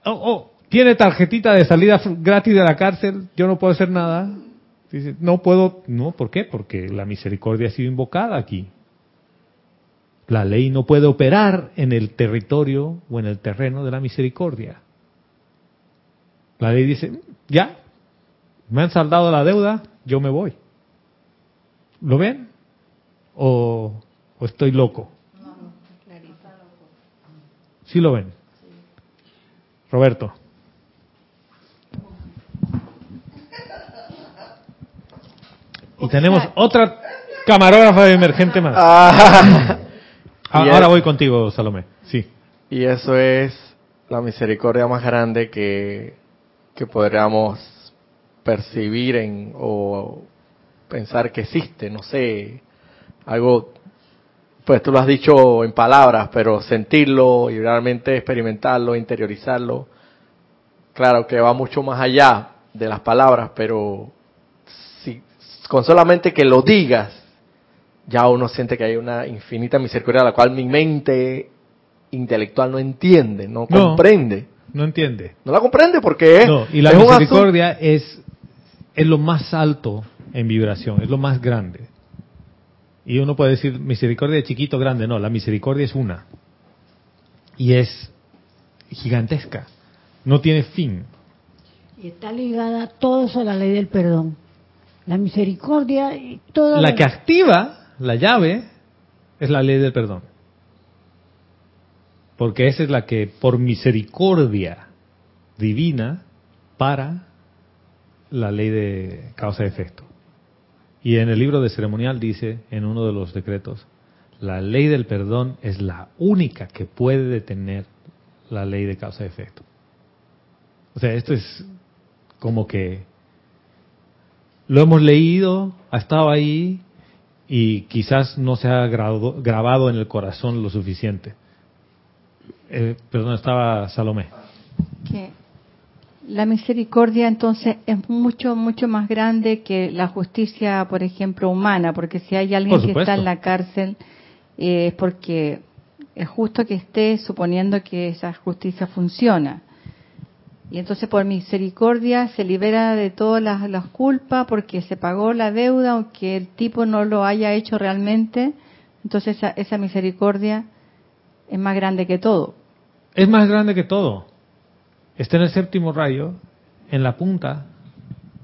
oh, oh, tiene tarjetita de salida gratis de la cárcel, yo no puedo hacer nada. Dice, no puedo, no, ¿por qué? Porque la misericordia ha sido invocada aquí. La ley no puede operar en el territorio o en el terreno de la misericordia. La ley dice, ya, me han saldado la deuda, yo me voy. ¿Lo ven? ¿O, o estoy loco? ¿Sí lo ven? Roberto. Y tenemos otra camarógrafa emergente más. Ah, Ah, Ahora voy contigo, Salomé. Sí. y eso es la misericordia más grande que, que podríamos percibir en, o pensar que existe, no sé, algo, pues tú lo has dicho en palabras, pero sentirlo y realmente experimentarlo, interiorizarlo, claro que va mucho más allá de las palabras, pero si con solamente que lo digas, ya uno siente que hay una infinita misericordia a la cual mi mente intelectual no entiende, no, No. comprende. No entiende. No la comprende porque es, No, y la es misericordia es, es lo más alto en vibración, es lo más grande. Y uno puede decir misericordia de chiquito, grande. No, la misericordia es una. Y es gigantesca. No tiene fin. Y está ligada todo eso a la ley del perdón. La misericordia y todo. La que activa la llave es la ley del perdón. Porque esa es la que por misericordia divina para la ley de causa y efecto. Y en el libro de ceremonial dice, en uno de los decretos, la ley del perdón es la única que puede detener la ley de causa y efecto. O sea, esto es como que lo hemos leído, ha estado ahí y quizás no se ha grado- grabado en el corazón lo suficiente. Eh, perdón, estaba Salomé. La misericordia entonces es mucho, mucho más grande que la justicia, por ejemplo, humana, porque si hay alguien que está en la cárcel eh, es porque es justo que esté suponiendo que esa justicia funciona. Y entonces por misericordia se libera de todas las, las culpas porque se pagó la deuda, aunque el tipo no lo haya hecho realmente. Entonces esa, esa misericordia es más grande que todo. Es más grande que todo. Está en el séptimo rayo, en la punta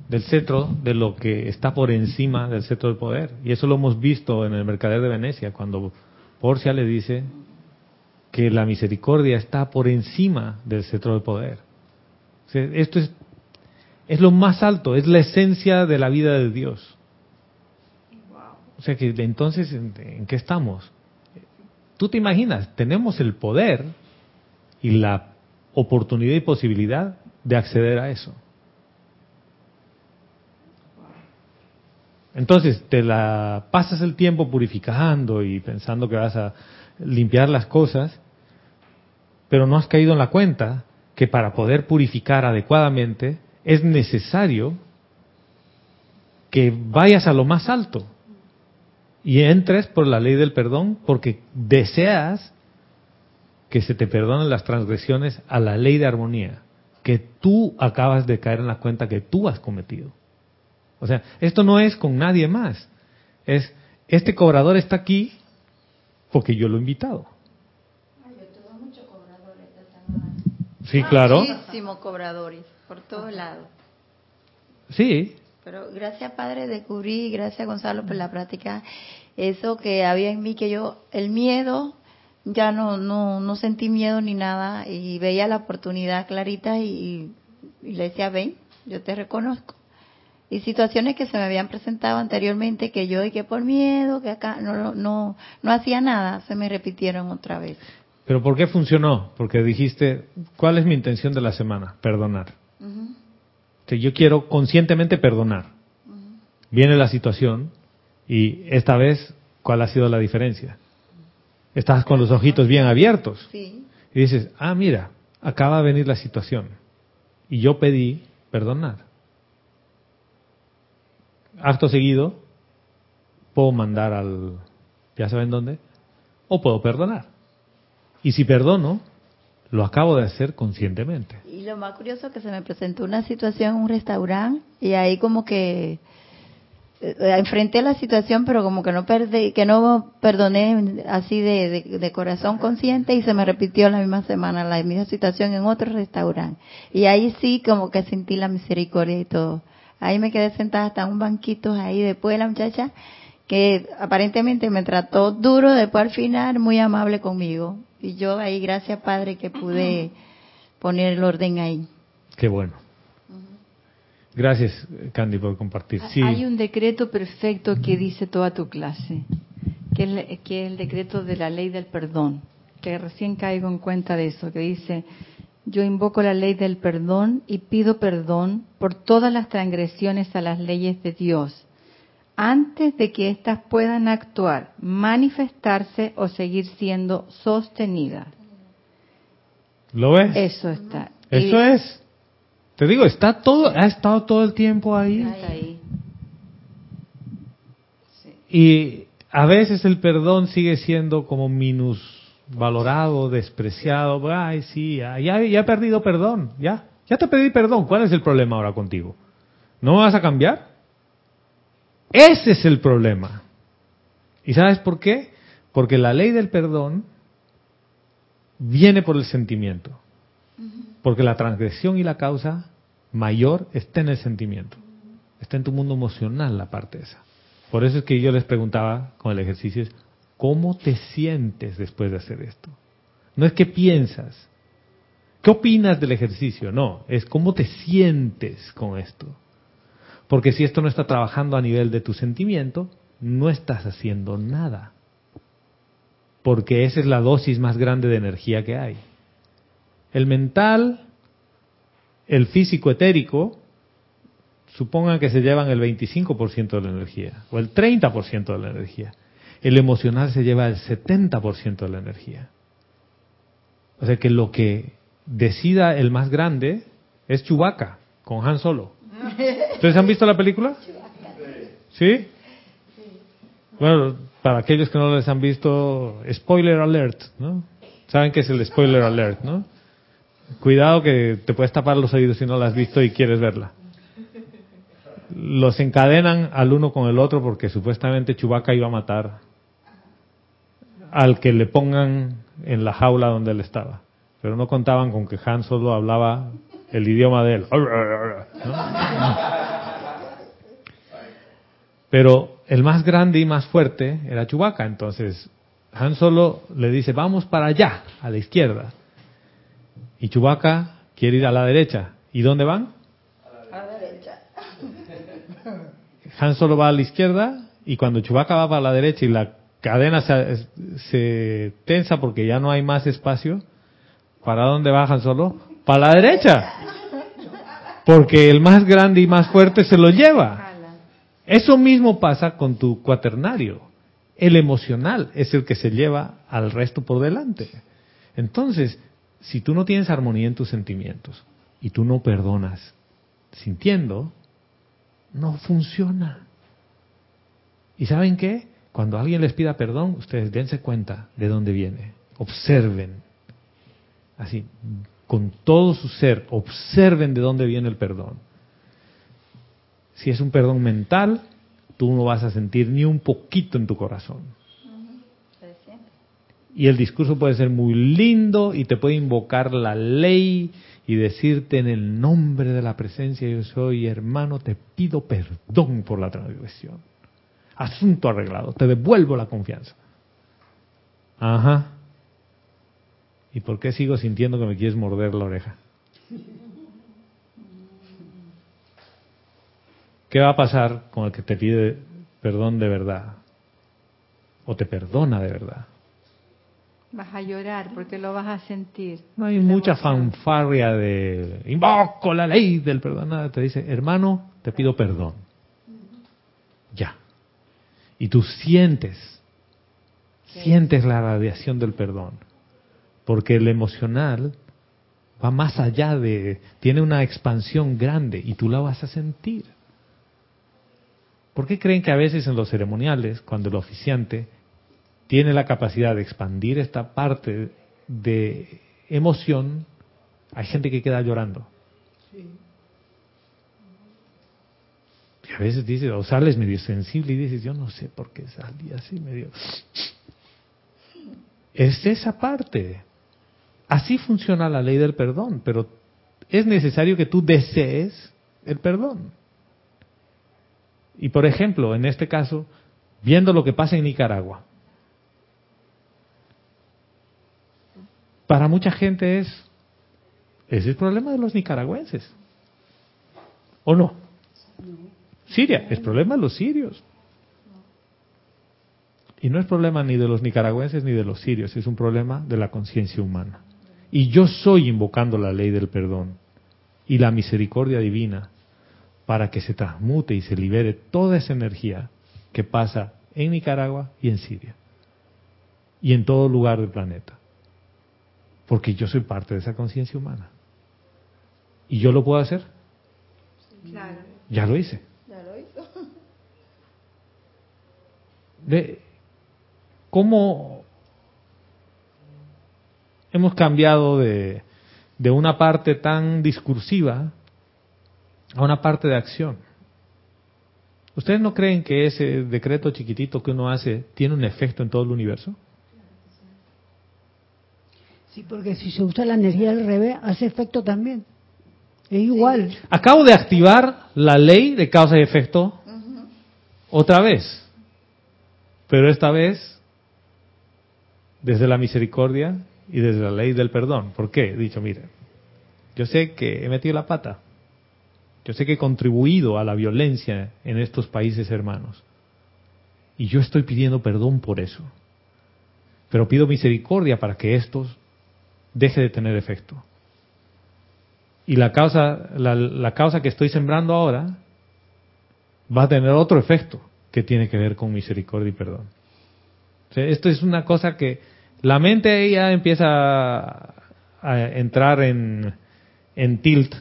del cetro de lo que está por encima del cetro del poder. Y eso lo hemos visto en el Mercader de Venecia, cuando Porcia le dice que la misericordia está por encima del cetro del poder. Esto es, es lo más alto, es la esencia de la vida de Dios. O sea que entonces, ¿en, en qué estamos? Tú te imaginas, tenemos el poder y la oportunidad y posibilidad de acceder a eso. Entonces, te la pasas el tiempo purificando y pensando que vas a limpiar las cosas, pero no has caído en la cuenta que para poder purificar adecuadamente es necesario que vayas a lo más alto y entres por la ley del perdón porque deseas que se te perdonen las transgresiones a la ley de armonía que tú acabas de caer en la cuenta que tú has cometido. O sea, esto no es con nadie más. Es, este cobrador está aquí porque yo lo he invitado. Sí, claro. Muchísimos cobradores, por todos lados. Sí. Pero gracias, Padre, descubrí, gracias, Gonzalo, por la práctica, eso que había en mí, que yo, el miedo, ya no, no, no sentí miedo ni nada, y veía la oportunidad clarita y, y le decía, ven, yo te reconozco. Y situaciones que se me habían presentado anteriormente, que yo, y que por miedo, que acá no, no, no hacía nada, se me repitieron otra vez. Pero ¿por qué funcionó? Porque dijiste, ¿cuál es mi intención de la semana? Perdonar. Que yo quiero conscientemente perdonar. Viene la situación y esta vez, ¿cuál ha sido la diferencia? Estás con los ojitos bien abiertos Sí. y dices, ah, mira, acaba de venir la situación y yo pedí perdonar. Acto seguido, puedo mandar al, ya saben dónde, o puedo perdonar. Y si perdono, lo acabo de hacer conscientemente. Y lo más curioso es que se me presentó una situación en un restaurante y ahí como que enfrenté la situación pero como que no perdí, que no perdoné así de, de- de corazón consciente y se me repitió la misma semana la misma situación en otro restaurante. Y ahí sí como que sentí la misericordia y todo. Ahí me quedé sentada hasta un banquito ahí después la muchacha que aparentemente me trató duro después al final muy amable conmigo. Y yo ahí gracias padre que pude poner el orden ahí. Qué bueno. Gracias, Candy, por compartir. Sí, Hay un decreto perfecto que dice toda tu clase, que es, el- que es el decreto de la ley del perdón, que recién caigo en cuenta de eso, que dice, yo invoco la ley del perdón y pido perdón por todas las transgresiones a las leyes de Dios, antes de que éstas puedan actuar, manifestarse o seguir siendo sostenidas. ¿lo ves? Eso está. Eso Y- es. Te digo, está todo, ha estado todo el tiempo ahí. Ahí. Y a veces el perdón sigue siendo como minusvalorado, despreciado. Ay, sí, ya, ya, ya he perdido perdón, ya. Ya te pedí perdón. ¿Cuál es el problema ahora contigo? ¿No me vas a cambiar? Ese es el problema. ¿Y sabes por qué? Porque la ley del perdón viene por el sentimiento. Porque la transgresión y la causa mayor está en el sentimiento. Está en tu mundo emocional la parte esa. Por eso es que yo les preguntaba con el ejercicio, ¿cómo te sientes después de hacer esto? No es qué piensas. ¿Qué opinas del ejercicio? No, es cómo te sientes con esto. Porque si esto no está trabajando a nivel de tu sentimiento, no estás haciendo nada. Porque esa es la dosis más grande de energía que hay. El mental, el físico etérico, supongan que se llevan el 25% de la energía o el 30% de la energía. El emocional se lleva el 70% de la energía. O sea que lo que decida el más grande es Chewbacca con Han Solo. ¿Ustedes han visto la película? ¿Sí? Bueno, para aquellos que no les han visto, spoiler alert, ¿no? Saben qué es el spoiler alert, ¿no? Cuidado que te puedes tapar los oídos si no la has visto y quieres verla. Los encadenan al uno con el otro porque supuestamente Chewbacca iba a matar al que le pongan en la jaula donde él estaba. Pero no contaban con que Han solo hablaba el idioma de él. Pero el más grande y más fuerte era Chewbacca. Entonces Han solo le dice, vamos para allá, a la izquierda. Y Chewbacca quiere ir a la derecha. ¿Y dónde van? Han solo va a la izquierda y cuando Chubaca va para la derecha y la cadena se, se tensa porque ya no hay más espacio, ¿para dónde bajan solo? Para la derecha. Porque el más grande y más fuerte se lo lleva. Eso mismo pasa con tu cuaternario. El emocional es el que se lleva al resto por delante. Entonces, si tú no tienes armonía en tus sentimientos y tú no perdonas sintiendo, no funciona. ¿Y saben qué? Cuando alguien les pida perdón, ustedes dense cuenta de dónde viene. Observen. Así, con todo su ser, observen de dónde viene el perdón. Si es un perdón mental, tú no vas a sentir ni un poquito en tu corazón. Y el discurso puede ser muy lindo y te puede invocar la ley y decirte en el nombre de la presencia yo soy hermano, te pido perdón por la transgresión asunto arreglado, te devuelvo la confianza. Ajá. ¿Y por qué sigo sintiendo que me quieres morder la oreja? ¿Qué va a pasar con el que te pide perdón de verdad? O te perdona de verdad. Vas a llorar porque lo vas a sentir. No hay mucha fanfarria de invoco la ley del perdón. Nada, te dice, hermano, te pido perdón. Ya. Y tú sientes, sientes la radiación del perdón. Porque el emocional va más allá de, tiene una expansión grande y tú la vas a sentir. ¿Por qué creen que a veces en los ceremoniales, cuando el oficiante tiene la capacidad de expandir esta parte de emoción, hay gente que queda llorando? Y a veces dices, o sales medio sensible y dices, yo no sé por qué salí así medio... Es esa parte. Así funciona la ley del perdón, pero es necesario que tú desees el perdón. Y por ejemplo, en este caso, viendo lo que pasa en Nicaragua, para mucha gente es, es el problema de los nicaragüenses. ¿O no? Siria, es problema de los sirios. Y no es problema ni de los nicaragüenses ni de los sirios, es un problema de la conciencia humana. Y yo soy invocando la ley del perdón y la misericordia divina para que se transmute y se libere toda esa energía que pasa en Nicaragua y en Siria y en todo lugar del planeta. Porque yo soy parte de esa conciencia humana. ¿Y yo lo puedo hacer? Claro. Ya lo hice. de cómo hemos cambiado de, de una parte tan discursiva a una parte de acción. ¿Ustedes no creen que ese decreto chiquitito que uno hace tiene un efecto en todo el universo? Sí, porque si se usa la energía al revés, hace efecto también. Es igual. Acabo de activar la ley de causa y efecto otra vez. Pero esta vez desde la misericordia y desde la ley del perdón. ¿Por qué? He dicho, mire, yo sé que he metido la pata. Yo sé que he contribuido a la violencia en estos países hermanos. Y yo estoy pidiendo perdón por eso. Pero pido misericordia para que esto deje de tener efecto. Y la causa, la, la causa que estoy sembrando ahora va a tener otro efecto que tiene que ver con misericordia y perdón. esto es una cosa que la mente ya empieza a entrar en, en tilt.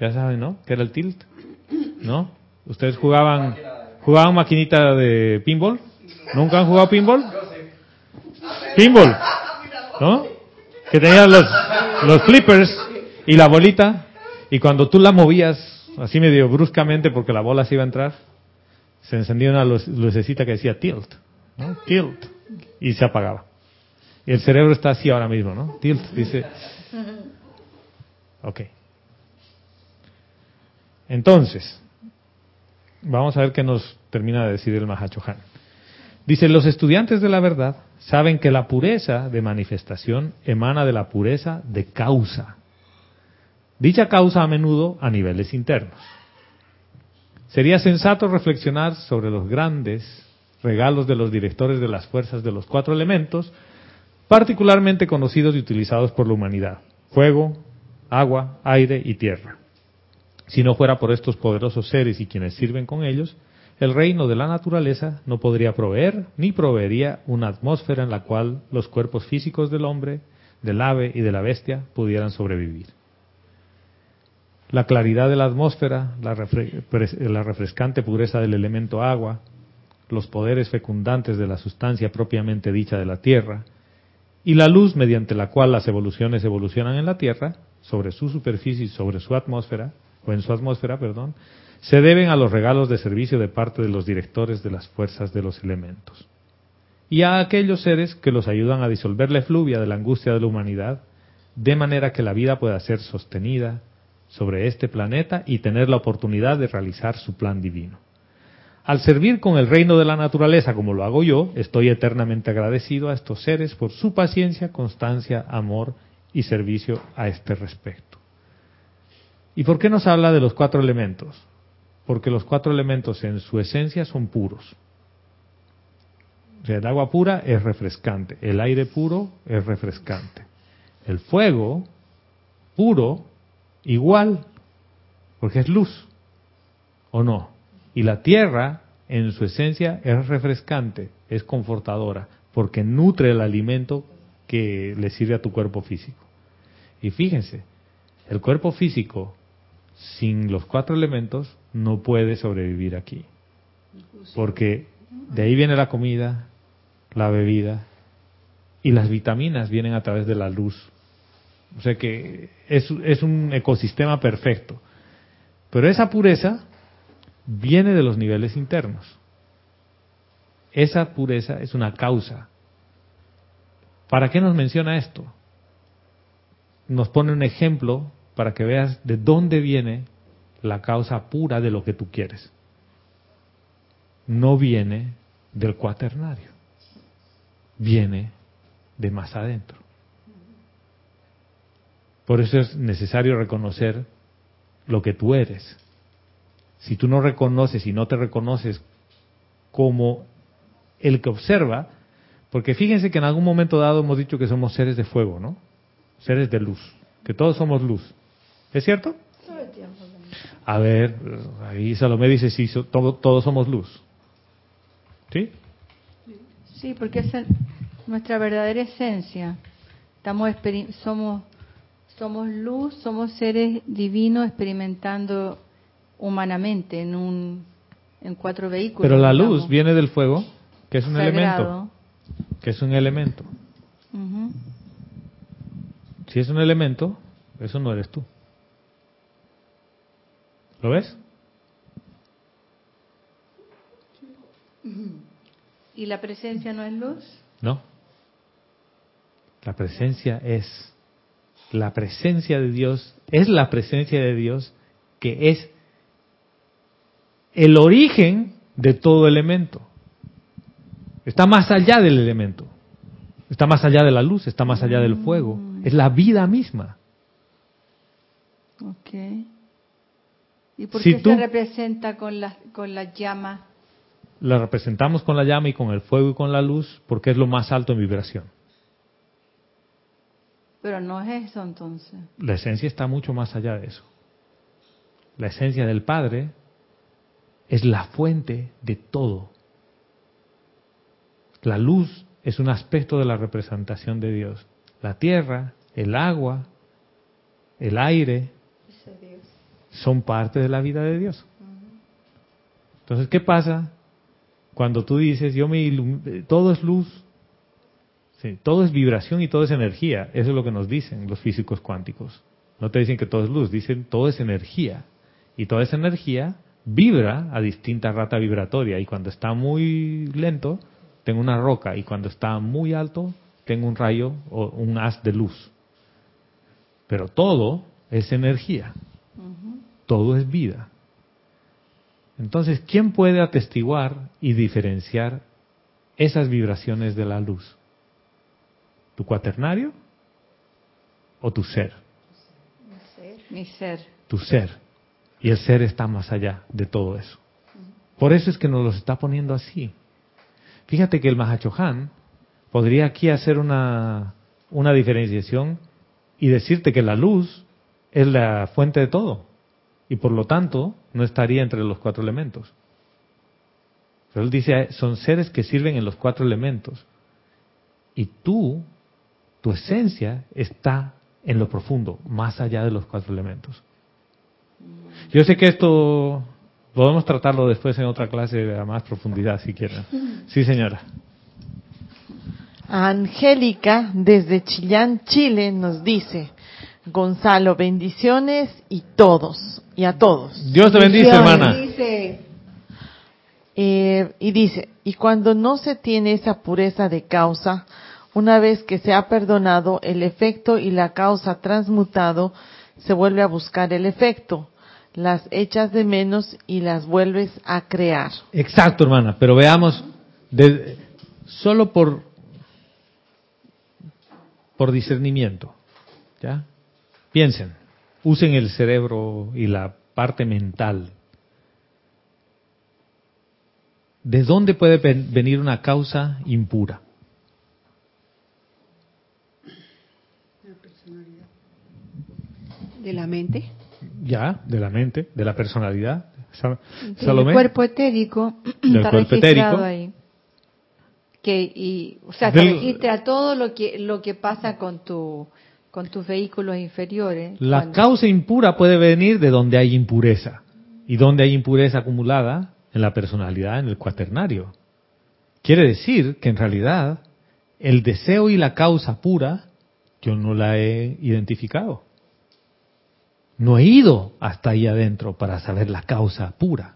Ya saben, ¿no? ¿Qué era el tilt? ¿No? ¿Ustedes jugaban jugaban maquinita de pinball? ¿Nunca han jugado pinball? Pinball, ¿no? Que tenían los, los flippers y la bolita y cuando tú la movías así medio bruscamente porque la bola se iba a entrar, se encendía una lucecita que decía tilt, ¿no? Tilt, y se apagaba. Y el cerebro está así ahora mismo, ¿no? Tilt, dice. Ok. Entonces, vamos a ver qué nos termina de decir el Mahachohan. Dice, los estudiantes de la verdad saben que la pureza de manifestación emana de la pureza de causa. Dicha causa a menudo a niveles internos. Sería sensato reflexionar sobre los grandes regalos de los directores de las fuerzas de los cuatro elementos, particularmente conocidos y utilizados por la humanidad, fuego, agua, aire y tierra. Si no fuera por estos poderosos seres y quienes sirven con ellos, el reino de la naturaleza no podría proveer ni proveería una atmósfera en la cual los cuerpos físicos del hombre, del ave y de la bestia pudieran sobrevivir. La claridad de la atmósfera, la, refrescante pureza del elemento agua, los poderes fecundantes de la sustancia propiamente dicha de la Tierra, y la luz mediante la cual las evoluciones evolucionan en la Tierra, sobre su superficie y sobre su atmósfera, o en su atmósfera, perdón, se deben a los regalos de servicio de parte de los directores de las fuerzas de los elementos. Y a aquellos seres que los ayudan a disolver la efluvia de la angustia de la humanidad, de manera que la vida pueda ser sostenida, sobre este planeta y tener la oportunidad de realizar su plan divino. Al servir con el reino de la naturaleza como lo hago yo, estoy eternamente agradecido a estos seres por su paciencia, constancia, amor y servicio a este respecto. ¿Y por qué nos habla de los cuatro elementos? Porque los cuatro elementos en su esencia son puros. el agua pura es refrescante, el aire puro es refrescante, el fuego puro igual, porque es luz, ¿o no? Y la tierra, en su esencia, es refrescante, es confortadora, porque nutre el alimento que le sirve a tu cuerpo físico. Y fíjense, el cuerpo físico, sin los cuatro elementos, no puede sobrevivir aquí. Porque de ahí viene la comida, la bebida, y las vitaminas vienen a través de la luz o sea que es, es un ecosistema perfecto. Pero esa pureza viene de los niveles internos. Esa pureza es una causa. ¿Para qué nos menciona esto? Nos pone un ejemplo para que veas de dónde viene la causa pura de lo que tú quieres. No viene del cuaternario, viene de más adentro. Por eso es necesario reconocer lo que tú eres. Si tú no reconoces y no te reconoces como el que observa, porque fíjense que en algún momento dado hemos dicho que somos seres de fuego, ¿no? Seres de luz, que todos somos luz. ¿Es cierto? A ver, ahí Salomé dice, sí, todos somos luz. ¿Sí? Sí, porque es nuestra verdadera esencia. Estamos somos somos luz, somos seres divinos experimentando humanamente en un en cuatro vehículos. Pero la luz viene del fuego, que es un elemento. Que es un elemento. Si es un elemento, eso no eres tú. ¿Lo ves? ¿Y la presencia no es luz? No. La presencia es la presencia de Dios es la presencia de Dios que es el origen de todo elemento. Está más allá del elemento. Está más allá de la luz, está más allá del fuego. Mm. Es la vida misma. Ok. ¿Y por qué se representa con la, con la llama? La representamos con la llama y con el fuego y con la luz porque es lo más alto en vibración. Pero no es eso entonces. La esencia está mucho más allá de eso. La esencia del Padre es la fuente de todo. La luz es un aspecto de la representación de Dios. La tierra, el agua, el aire, son parte de la vida de Dios. Entonces, ¿qué pasa cuando tú dices, yo me todo es luz, todo es vibración y todo es energía. Eso es lo que nos dicen los físicos cuánticos. No te dicen que todo es luz, dicen todo es energía. Y toda esa energía vibra a distinta rata vibratoria. Y cuando está muy lento, tengo una roca. Y cuando está muy alto, tengo un rayo o un haz de luz. Pero todo es energía. Todo es vida. Entonces, ¿quién puede atestiguar y diferenciar esas vibraciones de la luz? ¿Tu cuaternario o tu ser? Mi ser. Tu ser. Y el ser está más allá de todo eso. Por eso es que nos los está poniendo así. Fíjate que el Mahachohan podría aquí hacer una, una diferenciación y decirte que la luz es la fuente de todo y por lo tanto no estaría entre los cuatro elementos. Pero él dice, son seres que sirven en los cuatro elementos. Y tú, tu esencia está en lo profundo, más allá de los cuatro elementos. Yo sé que esto podemos tratarlo después en otra clase de más profundidad, si quieren. Sí, señora. Angélica, desde Chillán, Chile, nos dice, Gonzalo, bendiciones y todos, y a todos. Dios te bendice, hermana. Eh, y dice, y cuando no se tiene esa pureza de causa, una vez que se ha perdonado el efecto y la causa transmutado, se vuelve a buscar el efecto, las echas de menos y las vuelves a crear. Exacto, hermana, pero veamos, de, solo por, por discernimiento, ¿ya? Piensen, usen el cerebro y la parte mental. ¿De dónde puede venir una causa impura? De la mente. Ya, de la mente, de la personalidad. El cuerpo etérico está registrado ahí. Que, y, o sea, se registra todo lo que, lo que pasa con tu, con tus vehículos inferiores. La causa impura puede venir de donde hay impureza. Y donde hay impureza acumulada en la personalidad, en el cuaternario. Quiere decir que en realidad el deseo y la causa pura yo no la he identificado. No he ido hasta ahí adentro para saber la causa pura.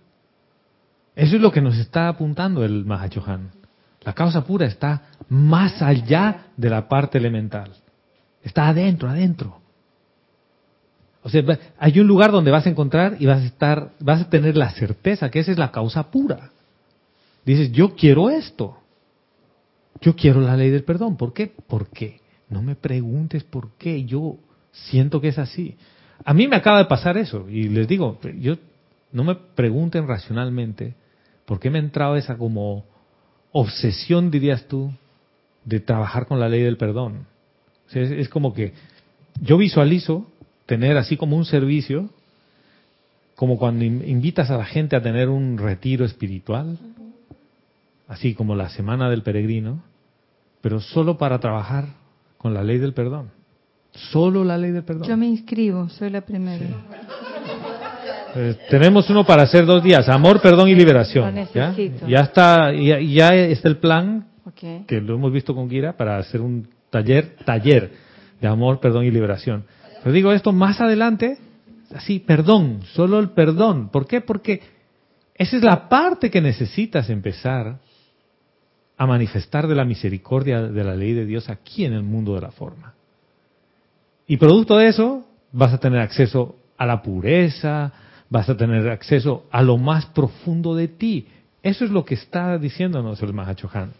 Eso es lo que nos está apuntando el Mahachohan. La causa pura está más allá de la parte elemental. Está adentro, adentro. O sea, hay un lugar donde vas a encontrar y vas a estar, vas a tener la certeza que esa es la causa pura. Dices, yo quiero esto. Yo quiero la ley del perdón. ¿Por qué? ¿Por qué? No me preguntes por qué. Yo siento que es así. A mí me acaba de pasar eso y les digo, yo no me pregunten racionalmente por qué me ha entrado esa como obsesión, dirías tú, de trabajar con la ley del perdón. Es, como que yo visualizo tener así como un servicio, como cuando invitas a la gente a tener un retiro espiritual, así como la semana del peregrino, pero solo para trabajar con la ley del perdón. Solo la ley del perdón. Yo me inscribo, soy la primera. Eh, tenemos uno para hacer dos días, amor, perdón y liberación. ¿ya? ya está, ya, ya, está el plan que lo hemos visto con Kira para hacer un taller, taller de amor, perdón y liberación. Pero digo esto más adelante, así, perdón, solo el perdón. ¿Por qué? Porque esa es la parte que necesitas empezar a manifestar de la misericordia de la ley de Dios aquí en el mundo de la forma. Y producto de eso, vas a tener acceso a la pureza, vas a tener acceso a lo más profundo de ti. Eso es lo que está diciéndonos el Mahachohan.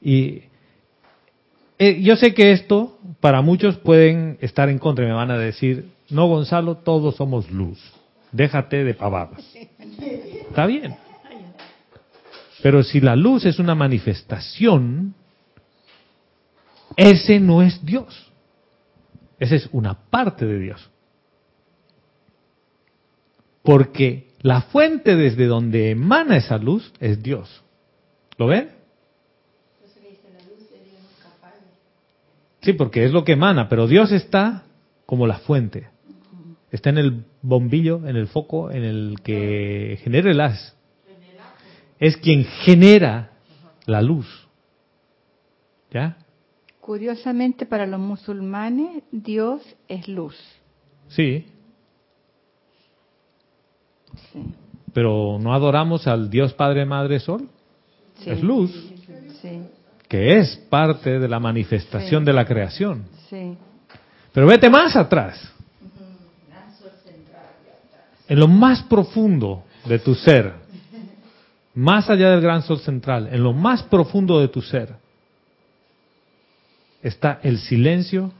Y eh, yo sé que esto, para muchos pueden estar en contra y me van a decir, no Gonzalo, todos somos luz. Déjate de pavadas. Está bien. Pero si la luz es una manifestación, ese no es Dios. Esa es una parte de Dios. Porque la fuente desde donde emana esa luz es Dios. ¿Lo ven? Sí, porque es lo que emana, pero Dios está como la fuente. Está en el bombillo, en el foco, en el que genera el haz. Es quien genera la luz. ¿Ya? Curiosamente, para los musulmanes, Dios es luz. Sí. Pero ¿no adoramos al Dios Padre, Madre, Sol? Es luz. Sí. Que es parte de la manifestación de la creación. Sí. Pero vete más atrás. En lo más profundo de tu ser, más allá del gran sol central, en lo más profundo de tu ser, está el silencio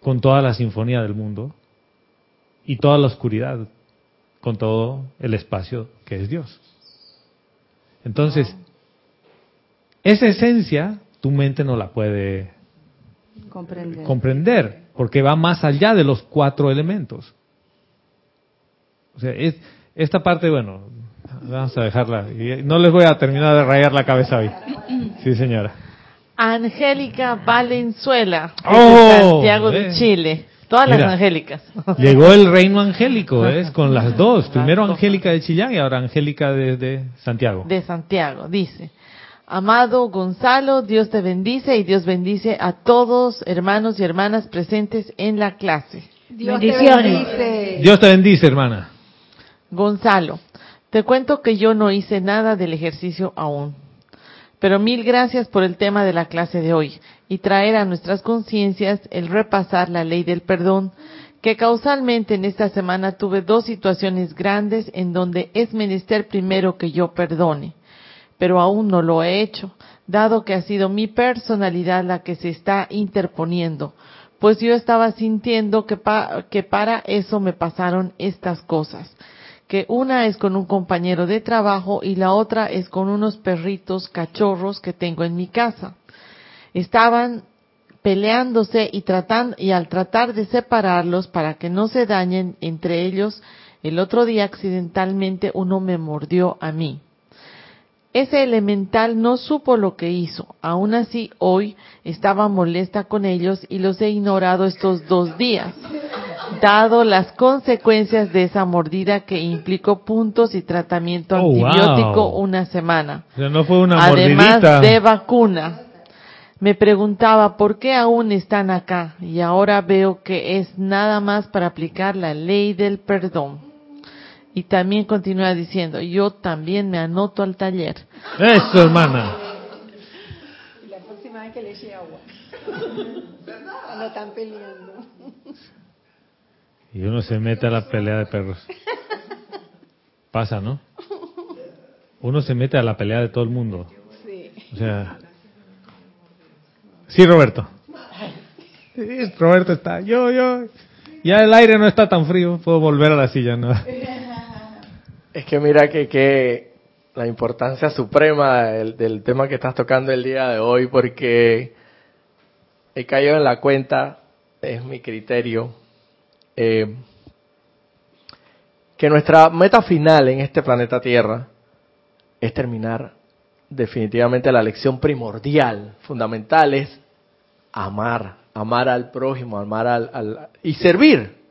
con toda la sinfonía del mundo y toda la oscuridad con todo el espacio que es Dios. Entonces, esa esencia, tu mente no la puede Comprender. comprender, porque va más allá de los cuatro elementos. O sea, es, esta parte, bueno, vamos a dejarla. y No les voy a terminar de rayar la cabeza hoy. Sí, señora. Angélica Valenzuela, Oh, Santiago de eh. Chile. Todas las angélicas. Llegó el reino angélico, ¿ves? Con las dos. Primero Angélica de Chillán y ahora Angélica de, de Santiago. de Santiago, dice. Amado Gonzalo, Dios te bendice y Dios bendice a todos hermanos y hermanas presentes en la clase. Dios Bendiciones. te bendice. Dios te bendice, hermana. Gonzalo, te cuento que yo no hice nada del ejercicio aún. Pero mil gracias por el tema de la clase de hoy y traer a nuestras conciencias el repasar la ley del perdón, que causalmente en esta semana tuve dos situaciones grandes en donde es menester primero que yo perdone, pero aún no lo he hecho, dado que ha sido mi personalidad la que se está interponiendo, pues yo estaba sintiendo que, pa- que para eso me pasaron estas cosas que una es con un compañero de trabajo y la otra es con unos perritos cachorros que tengo en mi casa. Estaban peleándose y y al tratar de separarlos para que no se dañen entre ellos, el otro día accidentalmente uno me mordió a mí. Ese elemental no supo lo que hizo. Aún así, hoy estaba molesta con ellos y los he ignorado estos dos días, dado las consecuencias de esa mordida que implicó puntos y tratamiento Oh, wow. antibiótico una semana, O sea, no fue una además mordidita. de vacuna. Me preguntaba por qué aún están acá y ahora veo que es nada más para aplicar la ley del perdón. Y también continúa diciendo, yo también me anoto al taller. Eso, hermana. Y la próxima vez que le eche agua. Cuando están peleando. Y uno se mete a la pelea de perros. Pasa, ¿no? Uno se mete a la pelea de todo el mundo. Sí. O sea. Sí, Roberto. Sí, Roberto está. Yo, yo. Ya el aire no está tan frío. Puedo volver a la silla, ¿no? Es que mira que, que la importancia suprema del, del tema que estás tocando el día de hoy, porque he caído en la cuenta, es mi criterio, eh, que nuestra meta final en este planeta Tierra es terminar definitivamente la lección primordial, fundamental, es amar, amar al prójimo, amar al, al y servir.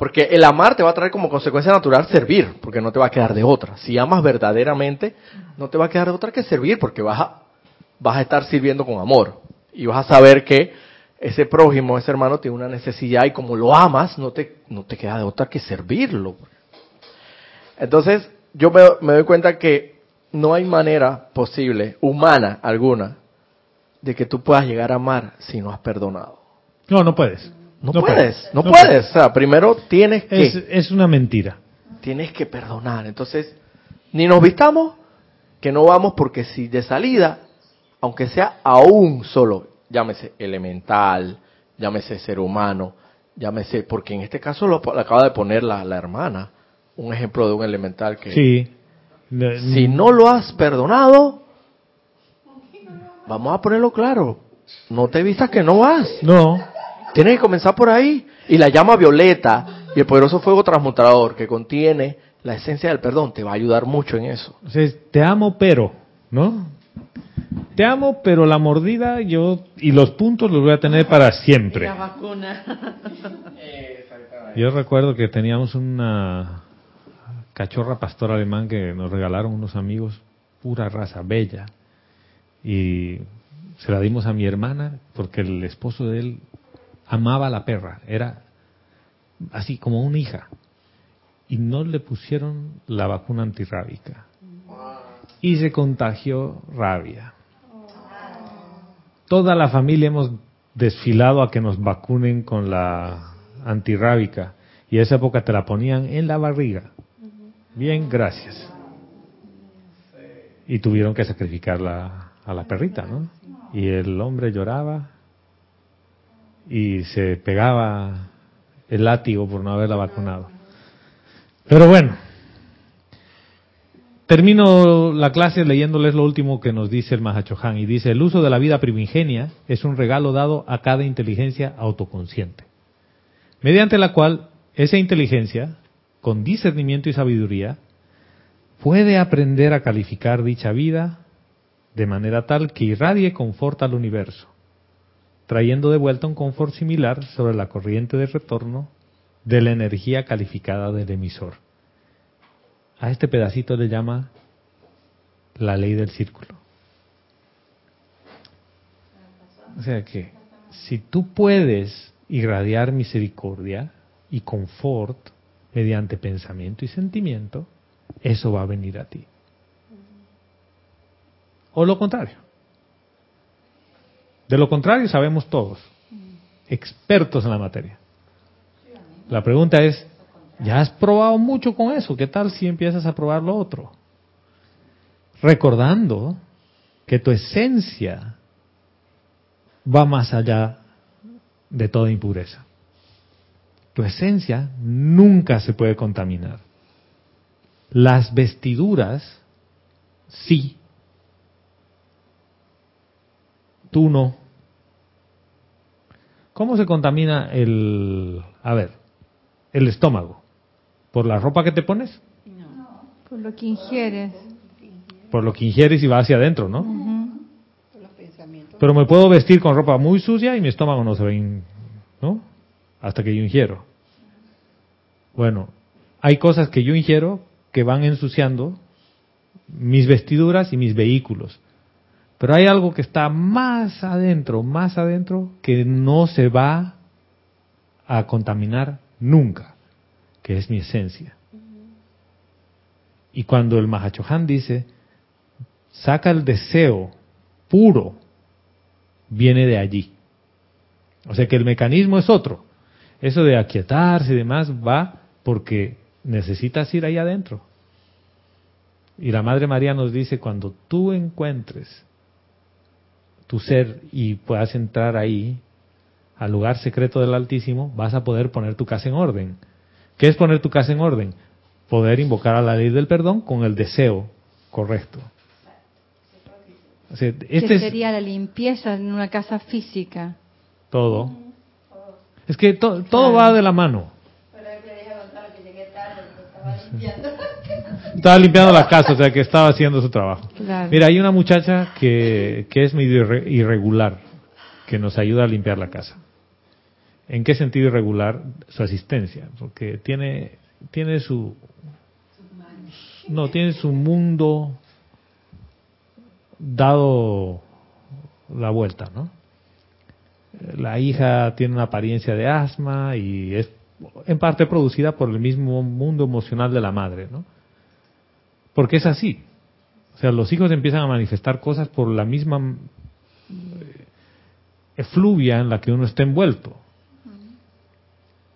Porque el amar te va a traer como consecuencia natural servir, porque no te va a quedar de otra. Si amas verdaderamente, no te va a quedar de otra que servir, porque vas a, vas a estar sirviendo con amor. Y vas a saber que ese prójimo, ese hermano tiene una necesidad y como lo amas, no te, queda de otra que servirlo. Entonces, yo me, me doy cuenta que no hay manera posible, humana alguna, de que tú puedas llegar a amar si no has perdonado. No, no puedes. No, puedes, no, puedes. O sea, primero tienes que, Es, es una mentira. tienes que perdonar. Entonces, ni nos vistamos, que no vamos, porque si de salida, aunque sea a un solo, llámese elemental, llámese ser humano, llámese, porque en este caso lo, lo acaba de poner la, la hermana, un ejemplo de un elemental que Sí. Si no lo has perdonado, vamos a ponerlo claro, no te vistas que no vas. No. Tienes que comenzar por ahí. Y la llama violeta y el poderoso fuego transmutador que contiene la esencia del perdón te va a ayudar mucho en eso. O sea, te amo, pero, ¿no? Te amo, pero la mordida yo y los puntos los voy a tener para siempre. La vacuna. Yo recuerdo que teníamos una cachorra pastor alemán que nos regalaron unos amigos, pura raza, bella. Y se la dimos a mi hermana porque el esposo de él amaba a la perra, era así como una hija. Y no le pusieron la vacuna antirrábica. Y se contagió rabia. Toda la familia hemos desfilado a que nos vacunen con la antirrábica. Y esa época te la ponían en la barriga. Bien, gracias. Y tuvieron que sacrificar la- a la perrita, ¿no? Y el hombre lloraba y se pegaba el látigo por no haberla vacunado. Pero bueno, termino la clase leyéndoles lo último que nos dice el Mahachohan y dice, el uso de la vida primigenia es un regalo dado a cada inteligencia autoconsciente, mediante la cual esa inteligencia, con discernimiento y sabiduría, puede aprender a calificar dicha vida de manera tal que irradie confort al universo, trayendo de vuelta un confort similar sobre la corriente de retorno de la energía calificada del emisor. A este pedacito le llama la ley del círculo. O sea que si tú puedes irradiar misericordia y confort mediante pensamiento y sentimiento, eso va a venir a ti. O lo contrario. De lo contrario sabemos todos, expertos en la materia. La pregunta es, ¿ya has probado mucho con eso? ¿Qué tal si empiezas a probar lo otro? Recordando que tu esencia va más allá de toda impureza. Tu esencia nunca se puede contaminar. Las vestiduras, sí. Tú no. ¿Cómo se contamina el, a ver, el estómago? ¿Por la ropa que te pones? No. Por lo que ingieres. Por lo que ingieres y va hacia adentro, ¿no? Pero me puedo vestir con ropa muy sucia y mi estómago no se ve, ¿no? Hasta que yo ingiero. Bueno, hay cosas que yo ingiero que van ensuciando mis vestiduras y mis vehículos. Pero hay algo que está más adentro, más adentro, que no se va a contaminar nunca, que es mi esencia. Y cuando el Mahachohan dice, saca el deseo puro, viene de allí. O sea que el mecanismo es otro. Eso de aquietarse y demás va porque necesitas ir ahí adentro. Y la Madre María nos dice, cuando tú encuentres tu ser y puedas entrar ahí, al lugar secreto del Altísimo, vas a poder poner tu casa en orden. ¿Qué es poner tu casa en orden? Poder invocar a la ley del perdón con el deseo correcto. este sería la limpieza en una casa física? Todo. Es que todo va de la mano. Estaba limpiando la casa, o sea que estaba haciendo su trabajo. Mira, hay una muchacha que, que es medio irregular, que nos ayuda a limpiar la casa. ¿En qué sentido irregular? Su asistencia, porque tiene, tiene su... No, tiene su mundo dado la vuelta, ¿no? La hija tiene una apariencia de asma y es en parte producida por el mismo mundo emocional de la madre, ¿no? Porque es así. O sea, los hijos empiezan a manifestar cosas por la misma eh, efluvia en la que uno está envuelto.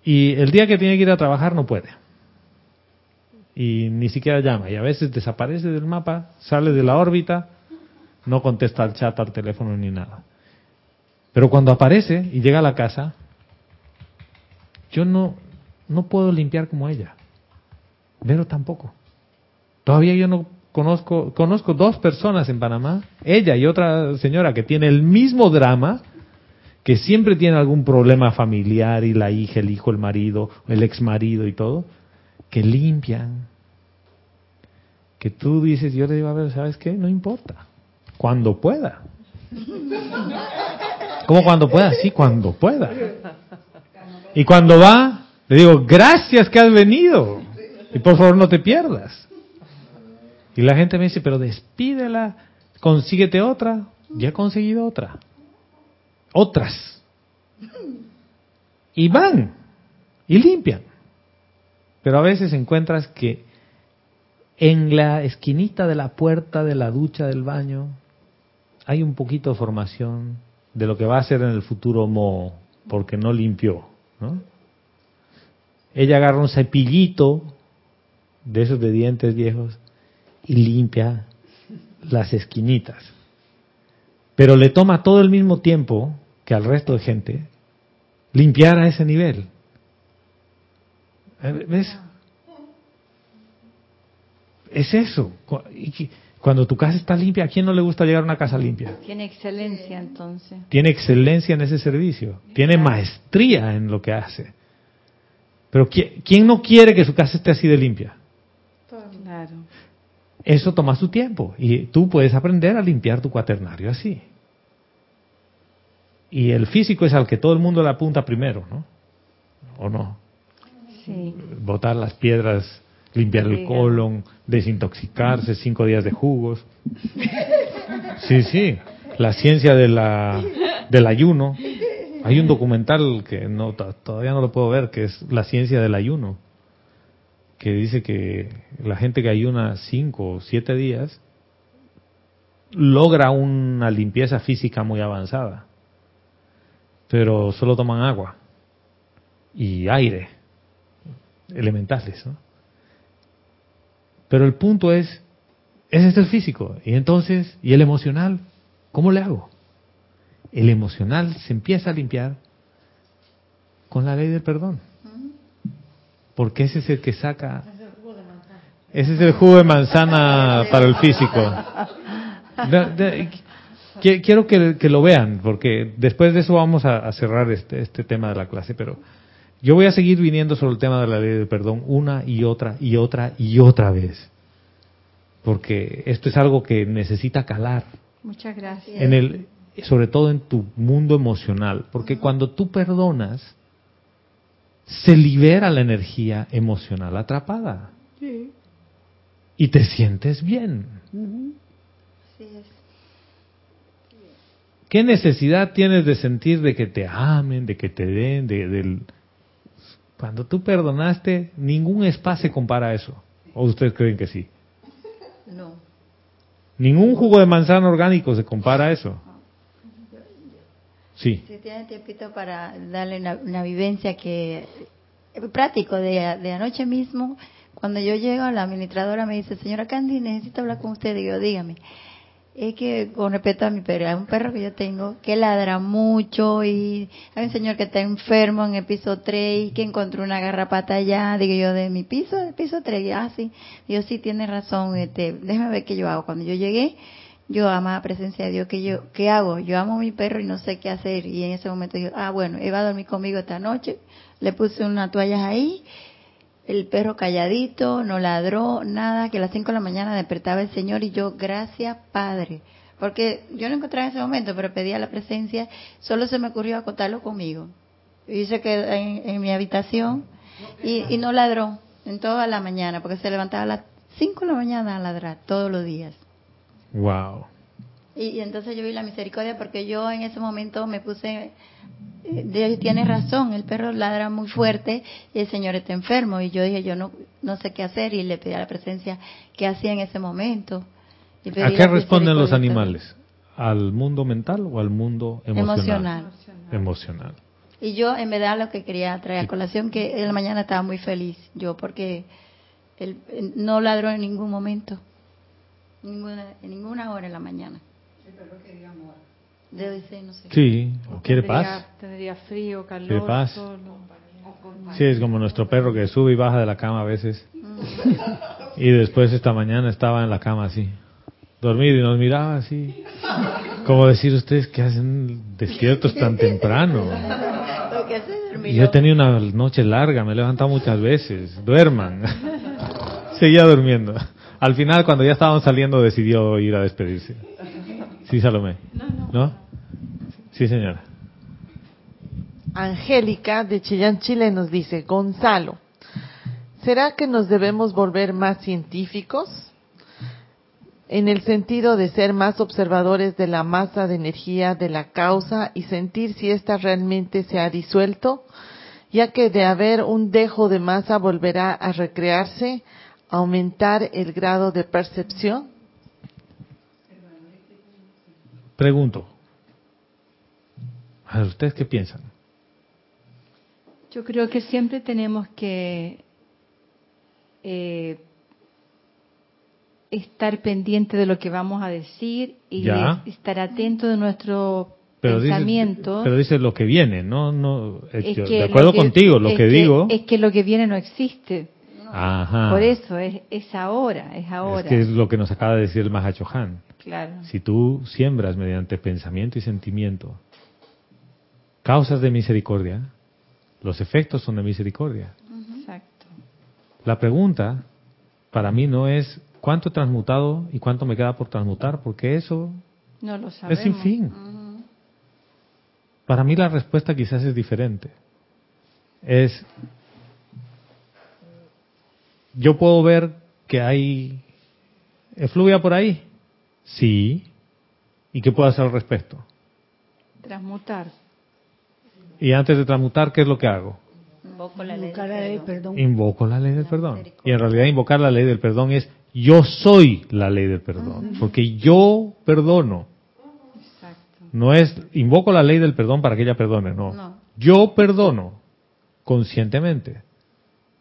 Y el día que tiene que ir a trabajar no puede. Y ni siquiera llama. Y a veces desaparece del mapa, sale de la órbita, no contesta al chat, al teléfono ni nada. Pero cuando aparece y llega a la casa, yo no, no puedo limpiar como ella. Pero tampoco. Todavía yo no conozco, conozco dos personas en Panamá, ella y otra señora que tiene el mismo drama, que siempre tiene algún problema familiar y la hija, el hijo, el marido, el ex marido y todo, que limpian. Que tú dices, yo le digo, a ver, ¿sabes qué? No importa. Cuando pueda. ¿Cómo cuando pueda? Sí, cuando pueda. Y cuando va, le digo, gracias que has venido. Y por favor no te pierdas. Y la gente me dice, pero despídela, consíguete otra. Ya he conseguido otra. Otras. Y van. Y limpian. Pero a veces encuentras que en la esquinita de la puerta de la ducha del baño hay un poquito de formación de lo que va a ser en el futuro Mo, porque no limpió. Ella agarra un cepillito de esos de dientes viejos y limpia las esquinitas. Pero le toma todo el mismo tiempo que al resto de gente limpiar a ese nivel. ¿Ves? es eso. Cuando tu casa está limpia, ¿a quién no le gusta llegar a una casa limpia? Tiene excelencia entonces. Tiene excelencia en ese servicio. Tiene maestría en lo que hace. Pero ¿quién no quiere que su casa esté así de limpia? Eso toma su tiempo y tú puedes aprender a limpiar tu cuaternario así. Y el físico es al que todo el mundo le apunta primero, ¿no? ¿O no? Sí. Botar las piedras, limpiar el colon, desintoxicarse, cinco días de jugos. Sí, sí. La ciencia de la, del ayuno. Hay un documental que no todavía no lo puedo ver, que es La ciencia del ayuno que dice que la gente que ayuna cinco o siete días logra una limpieza física muy avanzada, pero solo toman agua y aire, elementales. Pero el punto es, ese es el físico, y entonces, ¿y el emocional? ¿Cómo le hago? El emocional se empieza a limpiar con la ley del perdón porque ese es el que saca. Ese es el jugo de manzana para el físico. quiero que, lo vean, porque después de eso vamos a, cerrar este, este tema de la clase, pero yo voy a seguir viniendo sobre el tema de la ley de perdón una y otra y otra y otra vez, porque esto es algo que necesita calar. Muchas gracias. En el, sobre todo en tu mundo emocional, porque cuando tú perdonas, se libera la energía emocional atrapada. Y te sientes bien. ¿Qué necesidad tienes de sentir de que te amen, de que te den, de, del... Cuando tú perdonaste, ningún espacio se compara a eso. ¿O ustedes creen que sí? No. Ningún jugo de manzana orgánico se compara a eso. Sí. Si tiene tiempito para darle una, vivencia que práctico de, anoche mismo, cuando yo llego, la administradora me dice, señora Candy, necesito hablar con usted. Y yo, dígame. Es que con respecto a mi perro, hay un perro que yo tengo que ladra mucho y hay un señor que está enfermo en el piso 3 y que encontró una garrapata allá, digo yo, de mi piso, del piso 3, ah, sí, yo sí tiene razón, este, déjame ver qué yo hago. Cuando yo llegué, yo amaba presencia de Dios, ¿qué, yo, ¿qué hago? Yo amo a mi perro y no sé qué hacer. Y en ese momento yo, ah, bueno, iba a dormir conmigo esta noche, le puse una toalla ahí, el perro calladito, no ladró, nada, que a las 5 de la mañana despertaba el Señor y yo, gracias Padre. Porque yo no encontraba en ese momento, pero pedía la presencia, solo se me ocurrió acotarlo conmigo. Y se quedó en, en mi habitación y, y no ladró en toda la mañana, porque se levantaba a las 5 de la mañana a ladrar todos los días. Wow. Y, entonces yo vi la misericordia porque yo en ese momento me puse, eh, Dios tiene razón, el perro ladra muy fuerte y el Señor está enfermo. Y yo dije, yo no, no sé qué hacer y le pedí a la presencia qué hacía en ese momento. ¿A qué responden los animales? ¿Al mundo mental o al mundo emocional? Emocional. Emocional. Y yo en verdad lo que quería traer a colación, que en la mañana estaba muy feliz, yo porque él no ladró en ningún momento ninguna, en ninguna hora en la mañana. Debe ser, no sé. Sí, o quiere paz. Tendría frío, calor. Quiere paz. Sí, es como nuestro perro que sube y baja de la cama a veces. Mm. Y después esta mañana estaba en la cama así, dormido y nos miraba así. Como decir ustedes que hacen despiertos tan temprano. Y yo he tenido una noche larga, me he levantado muchas veces. Duerman. Seguía durmiendo. Al final, cuando ya estábamos saliendo, decidió ir a despedirse. Sí, Salomé. ¿No? Sí, señora. Angélica de Chillán, Chile nos dice, Gonzalo, ¿será que nos debemos volver más científicos? En el sentido de ser más observadores de la masa de energía de la causa y sentir si ésta realmente se ha disuelto, ya que de haber un dejo de masa volverá a recrearse aumentar el grado de percepción? Pregunto. A ¿ustedes qué piensan? Yo creo que siempre tenemos que eh, estar pendiente de lo que vamos a decir y estar atento de nuestro pensamiento. pero dice lo que viene, no, no. de acuerdo contigo, lo que, digo. Es que lo que viene no existe. Ajá. Por eso es, es ahora, es ahora. Es que es lo que nos acaba de decir el Mahachohan. Claro. Si tú siembras mediante pensamiento y sentimiento causas de misericordia, los efectos son de misericordia. Exacto. La pregunta para mí no es cuánto he transmutado y cuánto me queda por transmutar, porque eso No lo sabemos. es sin fin. Para mí la respuesta quizás es diferente. Es, yo puedo ver que hay efluvia por ahí. Sí. ¿Y qué puedo hacer al respecto? Transmutar. Y antes de transmutar, ¿qué es lo que hago? Invoco la ley Invocar del la ley, perdón. perdón. Invoco la ley del perdón. Y en realidad invocar la ley del perdón es yo soy la ley del perdón. Porque yo perdono. Exacto. No es invoco la ley del perdón para que ella perdone, no. No. Yo perdono conscientemente.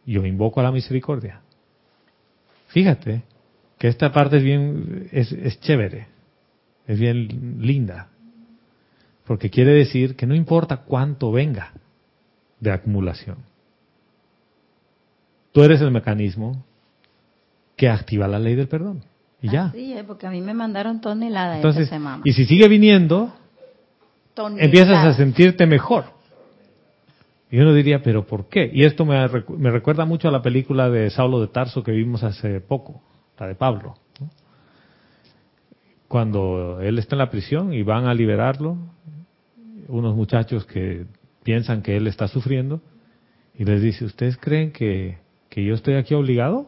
Yo invoco a la misericordia. Fíjate que esta parte es bien, es, es chévere, es bien linda, porque quiere decir que no importa cuánto venga de acumulación. Tú eres el mecanismo que activa la ley del perdón. Y ya. Es, porque a mí me mandaron toneladas Entonces, esta semana. y si sigue viniendo, Toneladas. empiezas a sentirte mejor. Y uno diría, ¿pero por qué? Y esto me, recu- me recuerda mucho a la película de Saulo de Tarso que vimos hace poco, la de Pablo. Cuando él está en la prisión y van a liberarlo, unos muchachos que piensan que él está sufriendo, y les dice, ¿ustedes creen que, que yo estoy aquí obligado?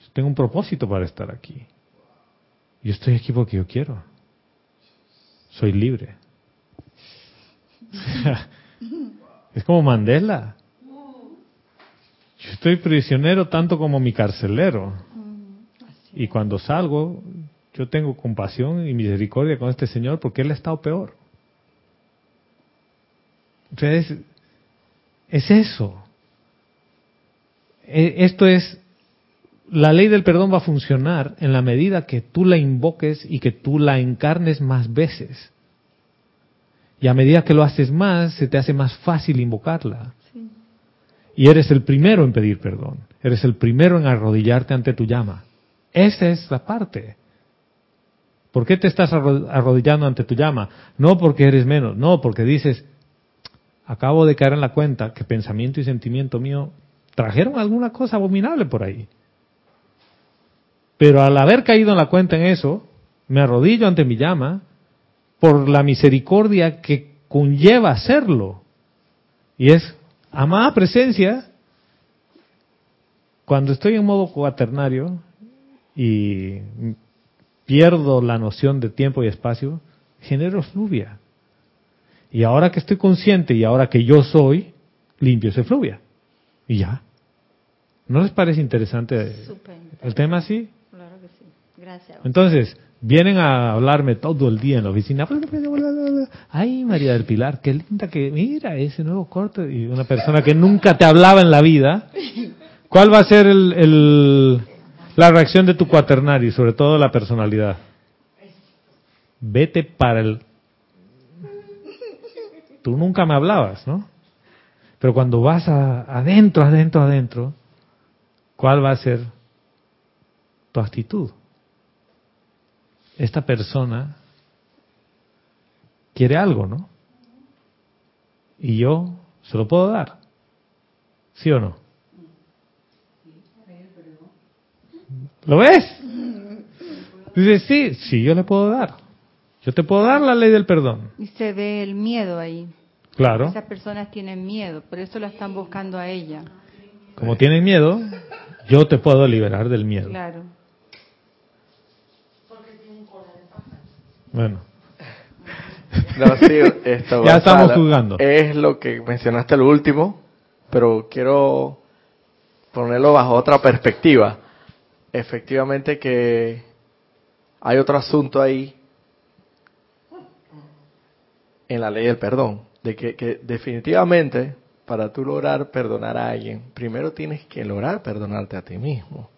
Yo tengo un propósito para estar aquí. Yo estoy aquí porque yo quiero soy libre. es como Mandela. Yo estoy prisionero tanto como mi carcelero. Y cuando salgo, yo tengo compasión y misericordia con este señor porque él ha estado peor. Entonces, es eso. E- Esto es, la ley del perdón va a funcionar en la medida que tú la invoques y que tú la encarnes más veces. Y a medida que lo haces más, se te hace más fácil invocarla. Y eres el primero en pedir perdón. Eres el primero en arrodillarte ante tu llama. Esa es la parte. ¿Por qué te estás arro- arrodillando ante tu llama? No porque eres menos, no, porque dices, acabo de caer en la cuenta que pensamiento y sentimiento mío trajeron alguna cosa abominable por ahí. Pero al haber caído en la cuenta en eso, me arrodillo ante mi llama por la misericordia que conlleva hacerlo. Y es, amada presencia, cuando estoy en modo cuaternario y pierdo la noción de tiempo y espacio, genero fluvia. Y ahora que estoy consciente y ahora que yo soy, limpio ese fluvia. Y ya. ¿No les parece interesante el tema así? Claro que sí. Gracias. Entonces, vienen a hablarme todo el día en la oficina. Ay, María del Pilar, qué linda que, mira ese nuevo corte. Y una persona que nunca te hablaba en la vida. ¿Cuál va a ser el, el- la reacción de tu cuaternario sobre todo la personalidad? Vete para el... Tú nunca me hablabas, ¿no? Pero cuando vas a- adentro, adentro, adentro, ¿cuál va a ser tu actitud? Esta persona quiere algo, ¿no? Y yo se lo puedo dar. ¿Sí o no? ¿Lo ves? Dice, sí, sí, yo le puedo dar. Yo te puedo dar la ley del perdón. Y se ve el miedo ahí. Claro. Esas personas tienen miedo, por eso la están buscando a ella. Como tienen miedo, yo te puedo liberar del miedo. Claro. Bueno, No, sí, esto, Ya estamos juzgando. Es lo que mencionaste el último, pero quiero ponerlo bajo otra perspectiva. Efectivamente que hay otro asunto ahí en la ley del perdón, de que, que definitivamente para tú lograr perdonar a alguien, primero tienes que lograr perdonarte a ti mismo.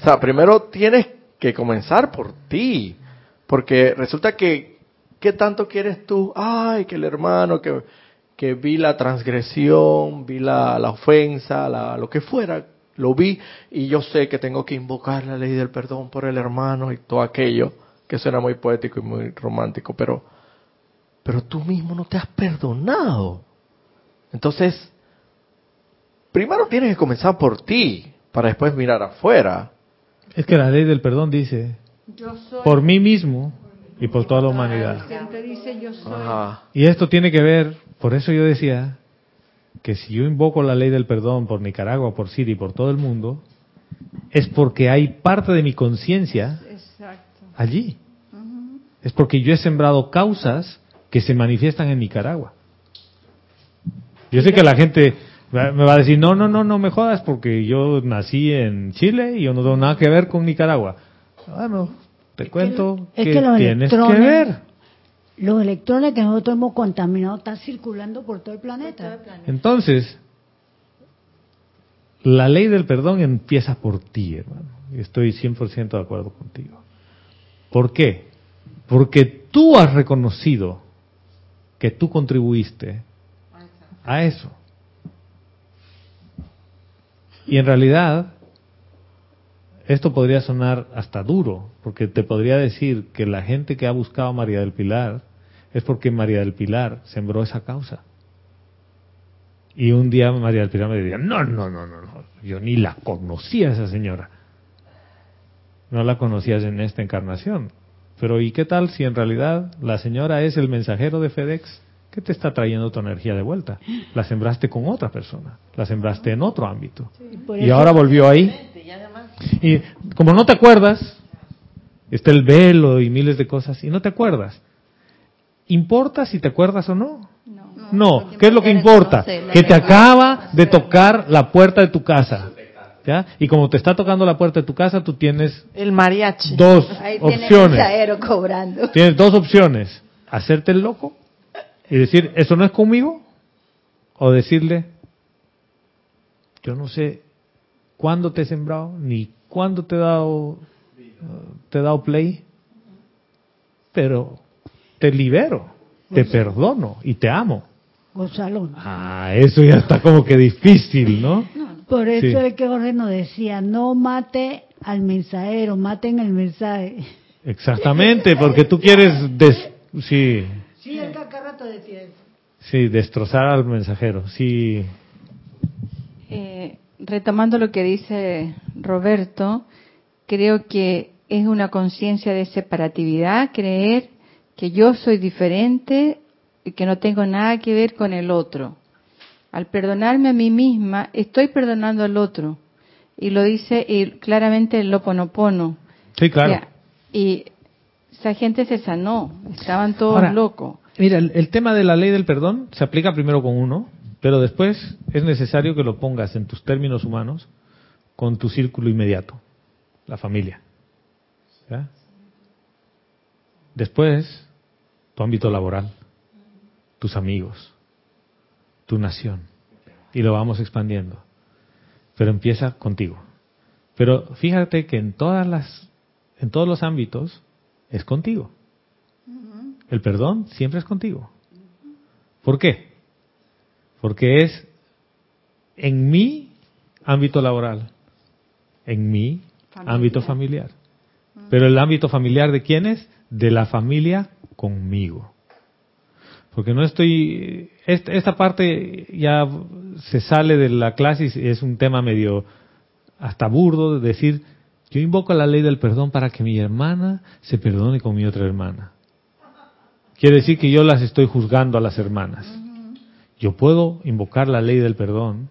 O sea, primero tienes que comenzar por ti, porque resulta que, ¿qué tanto quieres tú? Ay, que el hermano, que, que vi la transgresión, vi la, la ofensa, la, lo que fuera, lo vi y yo sé que tengo que invocar la ley del perdón por el hermano y todo aquello, que suena muy poético y muy romántico, pero, pero tú mismo no te has perdonado. Entonces, primero tienes que comenzar por ti, para después mirar afuera. Es que la ley del perdón dice, por mí mismo y por toda la humanidad. dice yo soy. Y esto tiene que ver, por eso yo decía, que si yo invoco la ley del perdón por Nicaragua, por Siria y por todo el mundo, es porque hay parte de mi conciencia allí. Es porque yo he sembrado causas que se manifiestan en Nicaragua. Yo sé que la gente me va a decir, no, no, no, no me jodas porque yo nací en Chile y yo no tengo nada que ver con Nicaragua. Bueno, te cuento que, tienes que ver los electrones que nosotros hemos contaminado están circulando por todo el planeta. Entonces, la ley del perdón empieza por ti, hermano. Estoy 100% de acuerdo contigo. ¿Por qué? Porque tú has reconocido que tú contribuiste a eso. Y en realidad, esto podría sonar hasta duro, porque te podría decir que la gente que ha buscado a María del Pilar es porque María del Pilar sembró esa causa. Y un día María del Pilar me decía, no, no, no, no, no, yo ni la conocía esa señora. No la conocías en esta encarnación. Pero ¿y qué tal si en realidad la señora es el mensajero de FedEx que te está trayendo tu energía de vuelta? La sembraste con otra persona, la sembraste en otro ámbito. y ahora volvió ahí. Y como no te acuerdas, está el velo y miles de cosas, y no te acuerdas. ¿Importa si te acuerdas o no? No. ¿Qué es lo que importa? Que te acaba de tocar la puerta de tu casa. ¿Ya? Y como te está tocando la puerta de tu casa, tú tienes el mariachi. Dos opciones. cobrando. Tienes dos opciones: hacerte el loco y decir eso no es conmigo, o decirle yo no sé cuándo te he sembrado ni cuándo te he dado te he dado play, pero te libero, te perdono y te amo. Gonzalo. Ah, eso ya está como que difícil, ¿no? Por eso es que Jorge nos decía, no mate al mensajero, maten el mensaje. Exactamente, porque tú quieres, sí. Sí, el cacarrato decía eso. Sí, destrozar al mensajero, sí. Retomando lo que dice Roberto, creo que es una conciencia de separatividad, creer que yo soy diferente y que no tengo nada que ver con el otro. Al perdonarme a mí misma, estoy perdonando al otro. Y lo dice claramente el Loponopono. Sí, claro. y esa gente se sanó, estaban todos locos. Mira, el, tema de la ley del perdón se aplica primero con uno, pero después es necesario que lo pongas en tus términos humanos con tu círculo inmediato, la familia. Después, tu ámbito laboral, tus amigos, tu nación. Y lo vamos expandiendo. Pero empieza contigo. Pero fíjate que en todas las, en todos los ámbitos es contigo. El perdón siempre es contigo. ¿Por qué? Porque es en mi ámbito laboral, en mi ámbito familiar. Pero el ámbito familiar de quién es? De la familia conmigo. Porque no estoy, esta, parte ya se sale de la clase y es un tema medio hasta burdo de decir, yo invoco la ley del perdón para que mi hermana se perdone con mi otra hermana. Quiere decir que yo las estoy juzgando a las hermanas. Yo puedo invocar la ley del perdón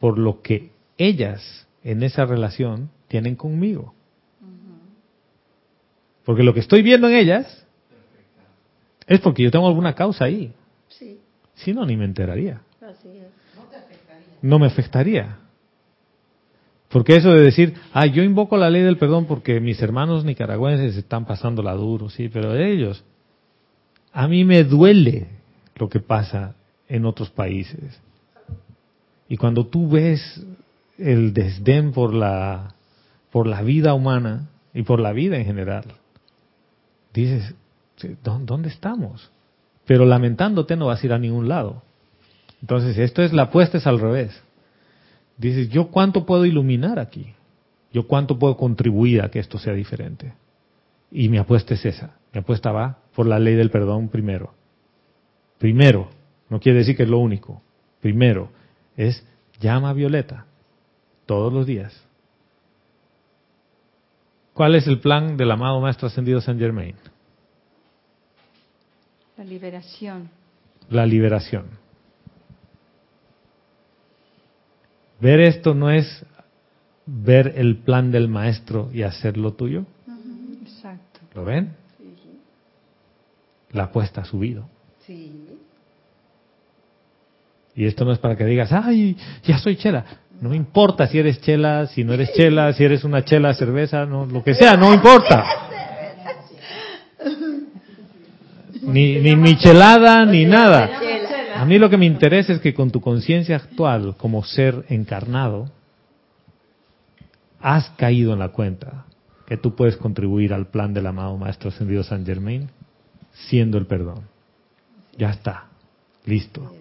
por lo que ellas en esa relación tienen conmigo. Porque lo que estoy viendo en ellas es porque yo tengo alguna causa ahí. Sí. Si no, ni me enteraría. Así es. No te afectaría. No me afectaría. Porque eso de decir, ah, yo invoco la ley del perdón porque mis hermanos nicaragüenses están pasando la duro, sí, pero ellos, a mí me duele lo que pasa en otros países. Y cuando tú ves el desdén por la, por la vida humana y por la vida en general, dices, ¿dónde estamos? Pero lamentándote no vas a ir a ningún lado. Entonces, esto es la apuesta es al revés. Dices, ¿yo cuánto puedo iluminar aquí? ¿Yo cuánto puedo contribuir a que esto sea diferente? Y mi apuesta es esa. Mi apuesta va por la ley del perdón primero. Primero, no quiere decir que es lo único. Primero, es llama Violeta todos los días. ¿Cuál es el plan del amado Maestro Ascendido San Germain? La liberación. La liberación. Ver esto no es ver el plan del maestro y hacerlo tuyo. Exacto. ¿Lo ven? La apuesta ha subido. Sí. Y esto no es para que digas, ay, ya soy chela. No me importa si eres chela, si no eres chela, si eres una chela, cerveza, no, lo que sea, no importa. Ni, ni michelada, ni nada. A mí lo que me interesa es que con tu conciencia actual como ser encarnado, has caído en la cuenta que tú puedes contribuir al plan del amado Maestro Ascendido San Germain siendo el perdón. Ya está, listo.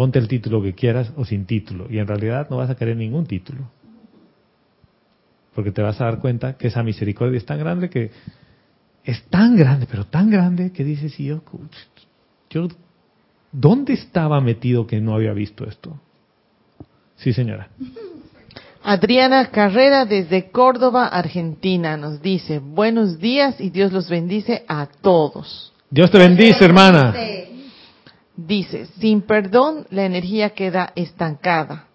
Ponte el título que quieras o sin título. Y en realidad no vas a querer ningún título. Porque te vas a dar cuenta que esa misericordia es tan grande que es tan grande, pero tan grande que dices, y yo, yo, ¿dónde estaba metido que no había visto esto? Sí, señora. Adriana Carrera desde Córdoba, Argentina, nos dice, buenos días y Dios los bendice a todos. Dios te bendice, hermana. Dice, sin perdón la energía queda estancada,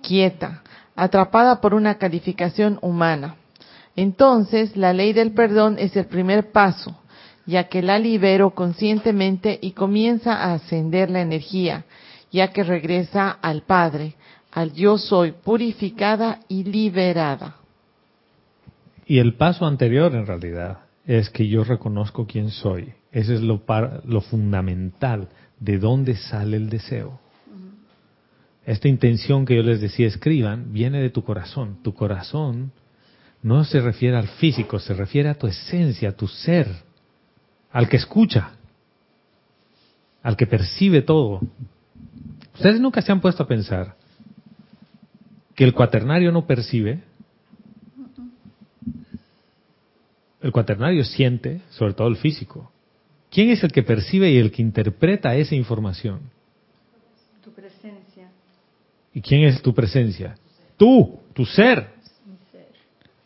quieta, atrapada por una calificación humana. Entonces, la ley del perdón es el primer paso, ya que la libero conscientemente y comienza a ascender la energía, ya que regresa al Padre, al yo soy purificada y liberada. Y el paso anterior, en realidad, es que yo reconozco quién soy. Ese es lo, lo fundamental de dónde sale el deseo. Esta intención que yo les decía, escriban, viene de tu corazón. Tu corazón no se refiere al físico, se refiere a tu esencia, a tu ser, al que escucha, al que percibe todo. Ustedes nunca se han puesto a pensar que el cuaternario no percibe. El cuaternario siente, sobre todo el físico. ¿Quién es el que percibe y el que interpreta esa información? Tu presencia. ¿Y quién es tu presencia? Tú, tu ser.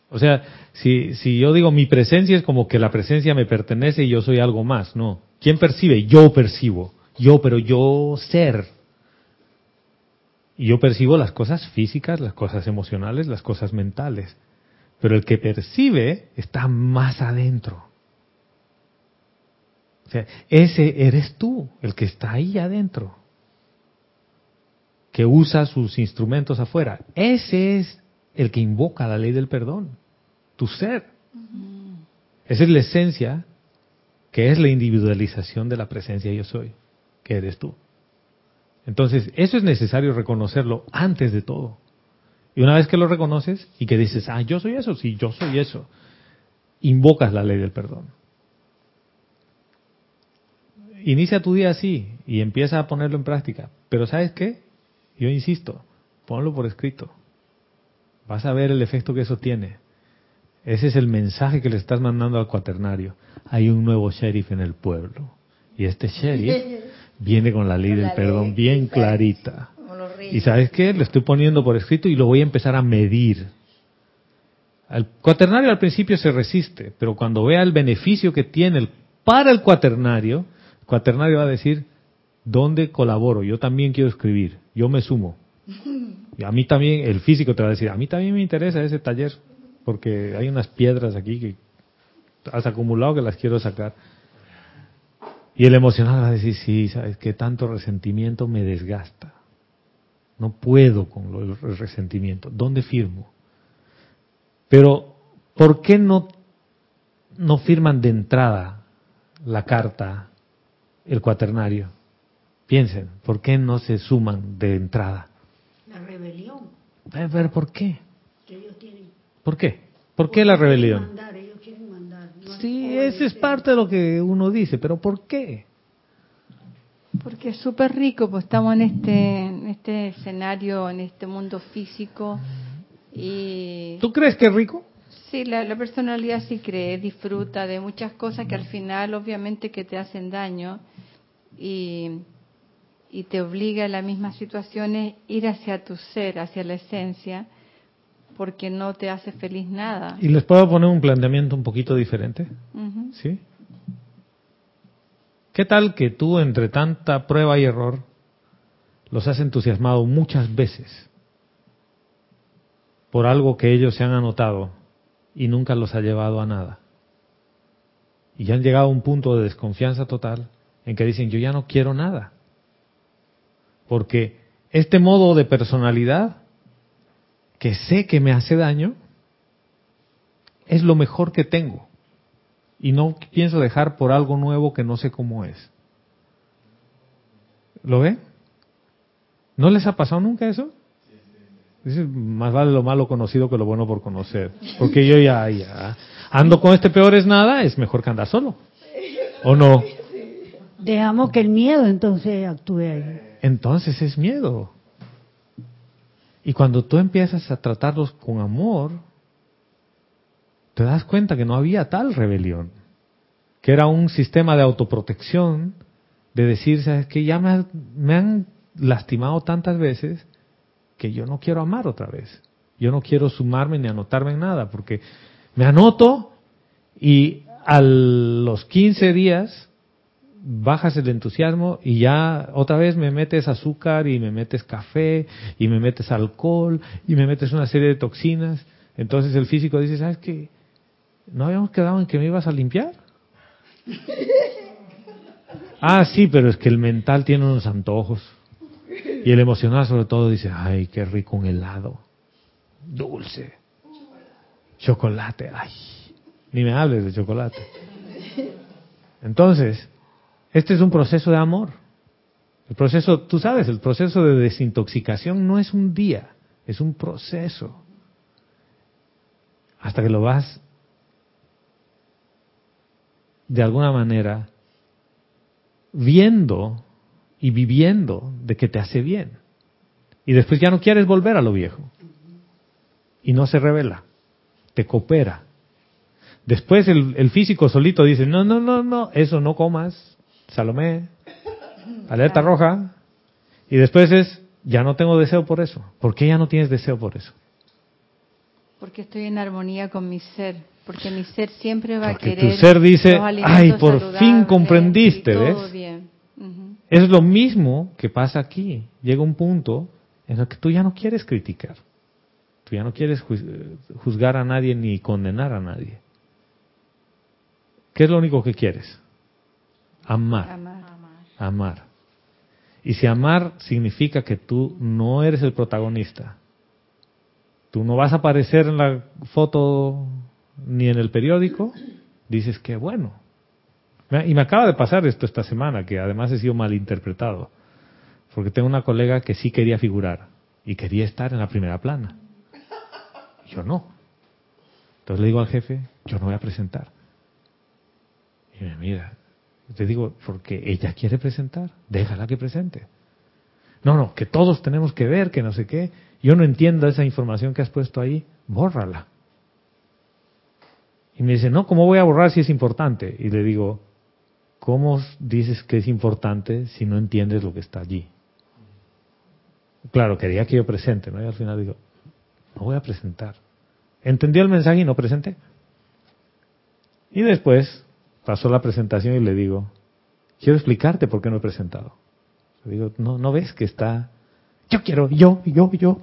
O sea, si, si yo digo mi presencia es como que la presencia me pertenece y yo soy algo más, no. ¿Quién percibe? Yo percibo. Yo, pero yo ser. Y yo percibo las cosas físicas, las cosas emocionales, las cosas mentales. Pero el que percibe está más adentro. O sea, ese eres tú, el que está ahí adentro, que usa sus instrumentos afuera. Ese es el que invoca la ley del perdón, tu ser. Esa es la esencia, que es la individualización de la presencia yo soy, que eres tú. Entonces, eso es necesario reconocerlo antes de todo. Y una vez que lo reconoces y que dices, ah, yo soy eso, sí, yo soy eso, invocas la ley del perdón. Inicia tu día así y empieza a ponerlo en práctica. Pero ¿sabes qué? Yo insisto, ponlo por escrito. Vas a ver el efecto que eso tiene. Ese es el mensaje que le estás mandando al cuaternario. Hay un nuevo sheriff en el pueblo. Y este sheriff viene con la ley del perdón bien clarita. Y sabes qué? Lo estoy poniendo por escrito y lo voy a empezar a medir. El cuaternario al principio se resiste, pero cuando vea el beneficio que tiene para el cuaternario, cuaternario va a decir, ¿dónde colaboro? Yo también quiero escribir, yo me sumo. Y a mí también, el físico te va a decir, a mí también me interesa ese taller, porque hay unas piedras aquí que has acumulado que las quiero sacar. Y el emocional va a decir, sí, sabes que tanto resentimiento me desgasta. No puedo con el resentimiento. ¿Dónde firmo? Pero, ¿por qué no, no firman de entrada la carta el cuaternario. Piensen, ¿por qué no se suman de entrada? La rebelión. A ver, ¿por qué? Que ellos tienen. ¿Por qué? ¿Por qué la rebelión? Mandar, ellos quieren mandar. no Sí, eso es parte de lo que uno dice, pero ¿por qué? Porque es súper rico, pues estamos en este, en este escenario, en este mundo físico. y ¿Tú crees que es rico? Sí, la, la personalidad sí cree, disfruta de muchas cosas que al final obviamente que te hacen daño y, y te obliga a las mismas situaciones ir hacia tu ser, hacia la esencia, porque no te hace feliz nada. ¿Y les puedo poner un planteamiento un poquito diferente? ¿Sí? ¿Qué tal que tú, entre tanta prueba y error, los has entusiasmado muchas veces por algo que ellos se han anotado y nunca los ha llevado a nada? Y ya han llegado a un punto de desconfianza total en que dicen, yo ya no quiero nada. Porque este modo de personalidad, que sé que me hace daño, es lo mejor que tengo y no pienso dejar por algo nuevo que no sé cómo es. ¿Lo ven? ¿No les ha pasado nunca eso? Dice, más vale lo malo conocido que lo bueno por conocer. Porque yo ya, ya ando con este peor es nada, es mejor que andar solo. ¿O no? Dejamos que el miedo entonces actúe ahí. Entonces es miedo. Y cuando tú empiezas a tratarlos con amor, te das cuenta que no había tal rebelión, que era un sistema de autoprotección, de decir, sabes que ya me, ha- me han lastimado tantas veces que yo no quiero amar otra vez. Yo no quiero sumarme ni anotarme en nada, porque me anoto y a los 15 días bajas el entusiasmo y ya otra vez me metes azúcar y me metes café y me metes alcohol y me metes una serie de toxinas. Entonces el físico dice, ¿sabes qué? ¿No habíamos quedado en que me ibas a limpiar? ah, sí, pero es que el mental tiene unos antojos. Y el emocional sobre todo dice, ay, qué rico un helado. Dulce. Chocolate. Ay, ni me hables de chocolate. Entonces, este es un proceso de amor. El proceso, tú sabes, el proceso de desintoxicación no es un día, es un proceso. Hasta que lo vas, de alguna manera, viendo y viviendo de que te hace bien. Y después ya no quieres volver a lo viejo. Y no se revela, te coopera. Después el, el físico solito dice, no, no, no, no, eso no comas, Salomé, alerta roja. Y después es, ya no tengo deseo por eso. ¿Por qué ya no tienes deseo por eso? Porque estoy en armonía con mi ser. Porque mi ser siempre va Porque a querer. tu ser dice, "Ay, por fin comprendiste", ¿ves? bien. Es lo mismo que pasa aquí. Llega un punto en el que tú ya no quieres criticar. Tú ya no quieres eh, juzgar a nadie ni condenar a nadie. ¿Qué es lo único que quieres? Amar. Amar. Amar. Y si amar significa que tú no eres el protagonista, tú no vas a aparecer en la foto ni en el periódico, dices que bueno. Y me acaba de pasar esto esta semana, que además he sido malinterpretado, porque tengo una colega que sí quería figurar y quería estar en la primera plana. Yo no. Entonces le digo al jefe, yo no voy a presentar. Y me mira, te digo, porque ella quiere presentar, déjala que presente. No, no, que todos tenemos que ver, que no sé qué. Yo no entiendo esa información que has puesto ahí, bórrala. Y me dice, no, ¿cómo voy a borrar si es importante? Y le digo, ¿cómo dices que es importante si no entiendes lo que está allí? Claro, quería que yo presente, ¿no? Y al final digo, no voy a presentar. Entendió el mensaje y no presenté. Y después pasó la presentación y le digo, quiero explicarte por qué no he presentado. Le digo, no, no ves que está, yo quiero, yo, yo, yo.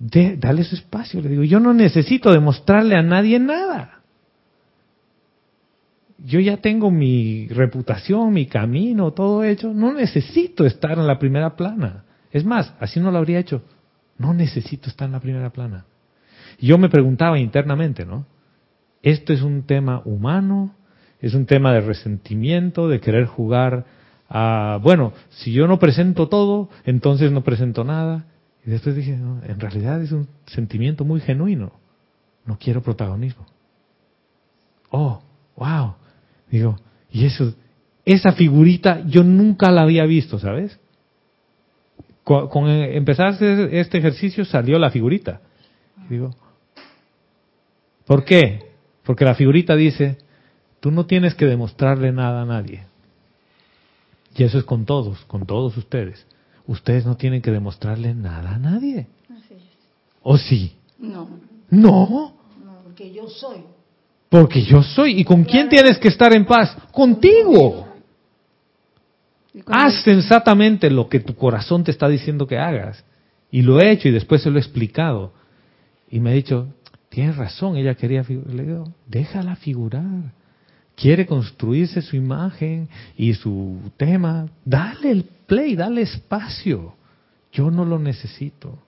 De- dale su espacio. Le digo, yo no necesito demostrarle a nadie nada. Yo ya tengo mi reputación, mi camino, todo hecho. No necesito estar en la primera plana. Es más, así no lo habría hecho. No necesito estar en la primera plana. Yo me preguntaba internamente, ¿no? Esto es un tema humano, es un tema de resentimiento, de querer jugar a, bueno, si yo no presento todo, entonces no presento nada. Y después dije, no, en realidad es un sentimiento muy genuino. No quiero protagonismo. Oh, wow. Digo, y eso, esa figurita yo nunca la había visto, ¿sabes? Con, con empezar a hacer este ejercicio salió la figurita. Digo, ¿por qué? Porque la figurita dice, tú no tienes que demostrarle nada a nadie. Y eso es con todos, con todos ustedes. Ustedes no tienen que demostrarle nada a nadie. ¿O sí? No. No. Porque yo soy. Porque yo soy. ¿Y con quién tienes que estar en paz? Contigo. Haz sensatamente lo que tu corazón te está diciendo que hagas. Y lo he hecho y después se lo he explicado. Y me ha dicho, tienes razón, ella quería figurar. Le digo, déjala figurar. Quiere construirse su imagen y su tema. Dale el play, dale espacio. Yo no lo necesito.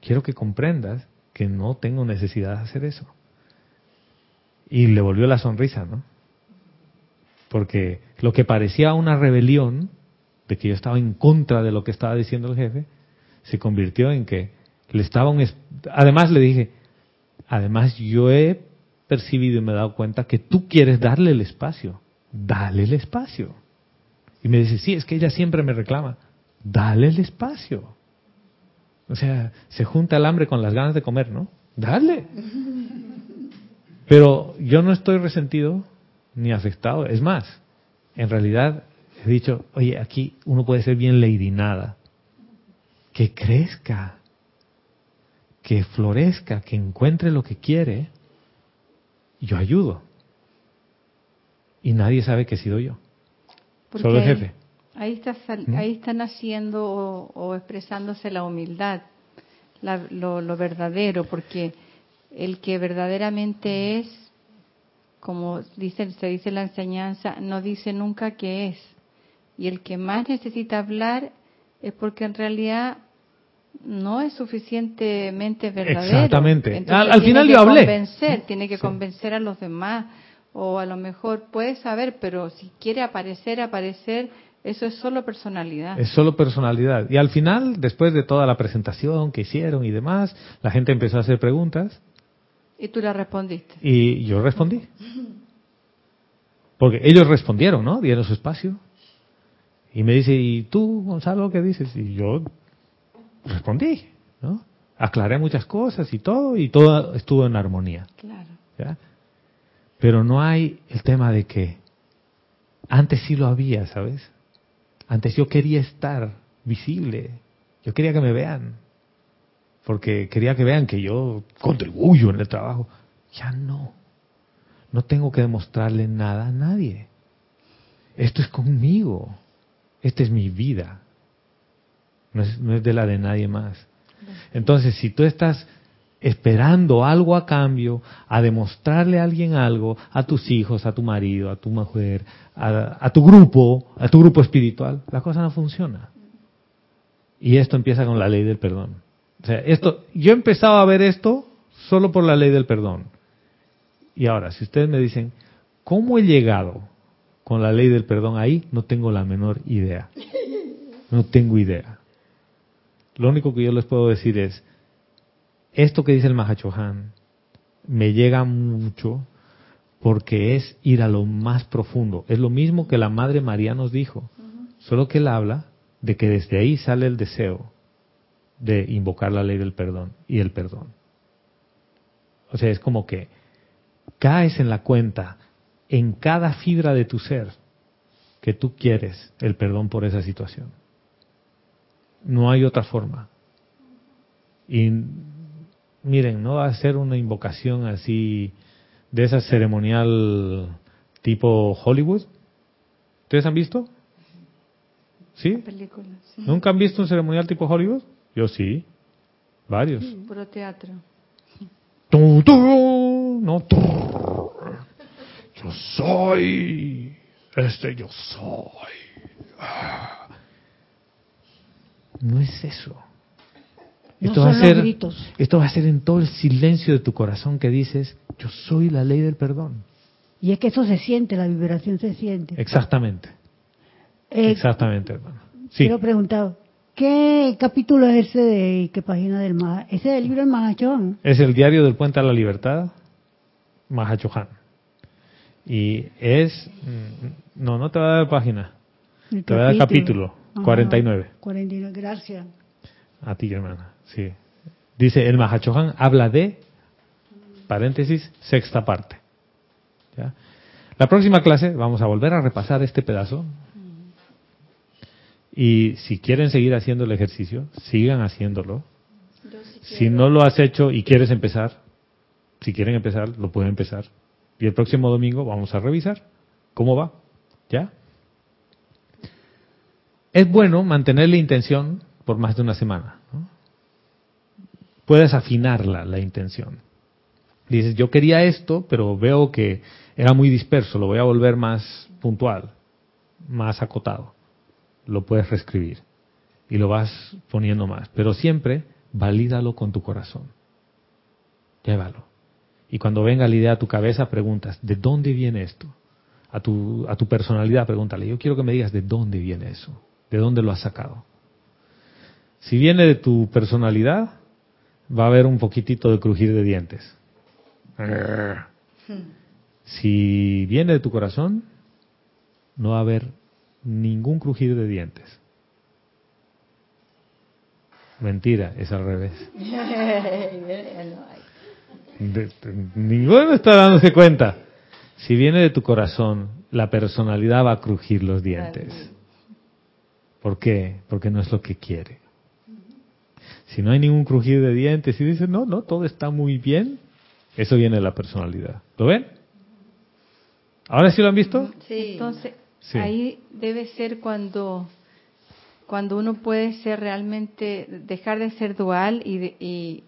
Quiero que comprendas que no tengo necesidad de hacer eso. Y le volvió la sonrisa, ¿no? Porque lo que parecía una rebelión, de que yo estaba en contra de lo que estaba diciendo el jefe, se convirtió en que le estaba un... Además le dije, además yo he percibido y me he dado cuenta que tú quieres darle el espacio. Dale el espacio. Y me dice, sí, es que ella siempre me reclama. Dale el espacio. O sea, se junta el hambre con las ganas de comer, ¿no? Dale. Pero yo no estoy resentido ni afectado. Es más, en realidad he dicho, oye, aquí uno puede ser bien lady nada. Que crezca, que florezca, que encuentre lo que quiere. Yo ayudo. Y nadie sabe que he sido yo. Solo el ahí- jefe. Ahí está, ahí está naciendo o, o expresándose la humildad, la- lo, lo verdadero, porque el que verdaderamente es, como dice, se dice la enseñanza, no dice nunca que es. Y el que más necesita hablar es porque en realidad no es suficientemente verdadero. Exactamente. Entonces Al- final yo hablé. Convencer, tiene que Sí. convencer a los demás. O a lo mejor puede saber, pero si quiere aparecer, aparecer, eso es solo personalidad. Es solo personalidad. Y al final, después de toda la presentación que hicieron y demás, la gente empezó a hacer preguntas Y tú le respondiste. y yo respondí. Porque ellos respondieron, ¿no? Dieron su espacio. Y me dice, ¿y tú, Gonzalo, qué dices? Y yo respondí, ¿no? Aclaré muchas cosas y todo, y todo estuvo en armonía. Claro. ¿ya? Pero no hay el tema de que antes sí lo había, ¿sabes? Antes yo quería estar visible, yo quería que me vean, porque quería que vean que yo contribuyo en el trabajo. Ya no, no tengo que demostrarle nada a nadie. Esto es conmigo, esta es mi vida, no es, de la de nadie más. Entonces, si tú estás esperando algo a cambio, a demostrarle a alguien algo, a tus hijos, a tu marido, a tu mujer, a tu grupo, a tu grupo espiritual, la cosa no funciona. Y esto empieza con la ley del perdón. O sea, esto, yo empezaba a ver esto solo por la ley del perdón. Y ahora, si ustedes me dicen, ¿cómo he llegado con la ley del perdón ahí? No tengo la menor idea. No tengo idea. Lo único que yo les puedo decir es, esto que dice el Mahachohan me llega mucho porque es ir a lo más profundo. Es lo mismo que la Madre María nos dijo, solo que él habla de que desde ahí sale el deseo de invocar la ley del perdón y el perdón. O sea, es como que caes en la cuenta en cada fibra de tu ser que tú quieres el perdón por esa situación. No hay otra forma. Y miren, no va a ser una invocación así de esa ceremonial tipo Hollywood. ¿Ustedes han visto? ¿Sí? ¿Nunca han visto un ceremonial tipo Hollywood? Yo sí. Varios. Puro teatro. Tu, tu, no, tu. Yo soy. Este yo soy. Ah. No es eso. No Esto va a ser, gritos. esto va a ser en todo el silencio de tu corazón que dices, yo soy la ley del perdón. Y es que eso se siente, la vibración se siente. Exactamente, Eh, exactamente, hermano. Sí, Quiero preguntar, ¿qué capítulo es ese de qué página del Maha? Ese del libro del Mahachón. es el diario del puente a la libertad, Mahachohan. Y es... mm, No, no te va a dar página. Te va a dar capítulo. Ajá. 49. 49, gracias. A ti, hermana. Sí. Dice, el Mahachohan habla de, paréntesis, sexta parte. ¿Ya? La próxima clase vamos a volver a repasar este pedazo. Y si quieren seguir haciendo el ejercicio, sigan haciéndolo. Si no lo has hecho y quieres empezar, si quieren empezar, lo pueden empezar. Y el próximo domingo vamos a revisar cómo va. ¿Ya? Es bueno mantener la intención por más de una semana. ¿no? Puedes afinarla, la intención. Dices, yo quería esto, pero veo que era muy disperso, lo voy a volver más puntual, más acotado. Lo puedes reescribir y lo vas poniendo más, pero siempre valídalo con tu corazón. Llévalo. Y cuando venga la idea a tu cabeza, preguntas, ¿de dónde viene esto? A tu, a tu personalidad, pregúntale, yo quiero que me digas de dónde viene eso, de dónde lo has sacado. Si viene de tu personalidad, va a haber un poquitito de crujir de dientes. Si viene de tu corazón, no va a haber ningún crujir de dientes. Mentira, es al revés. De- de- ninguno está dándose cuenta. Si viene de tu corazón, la personalidad va a crujir los dientes. ¿Por qué? Porque no es lo que quiere. Si no hay ningún crujir de dientes y dices, no, no, todo está muy bien, eso viene de la personalidad. ¿Lo ven? ¿Ahora sí lo han visto? Entonces, Sí. ahí debe ser cuando cuando uno puede ser realmente dejar de ser dual y, de- y,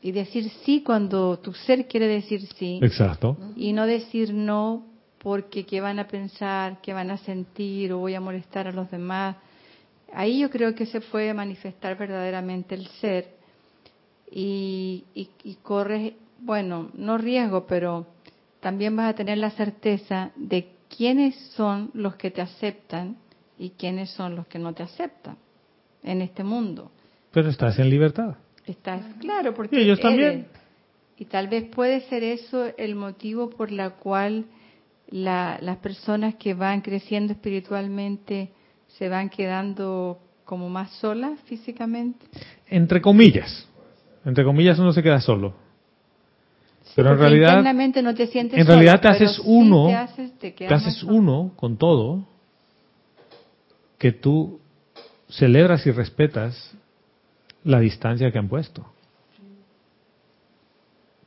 y decir sí cuando tu ser quiere decir sí Exacto. y no decir no porque qué van a pensar, qué van a sentir o voy a molestar a los demás. Ahí yo creo que se puede manifestar verdaderamente el ser y, y, y corres, bueno, no riesgo, pero también vas a tener la certeza de quiénes son los que te aceptan y quiénes son los que no te aceptan en este mundo. Pero estás en libertad. Estás claro, porque Y ellos eres. también. Y tal vez puede ser eso el motivo por la cual la- las personas que van creciendo espiritualmente se van quedando como más solas físicamente. Entre comillas. Entre comillas uno se queda solo. Pero en realidad, internamente no te sientes en solo, realidad te haces sí uno, te haces, te te uno con todo, que tú celebras y respetas la distancia que han puesto.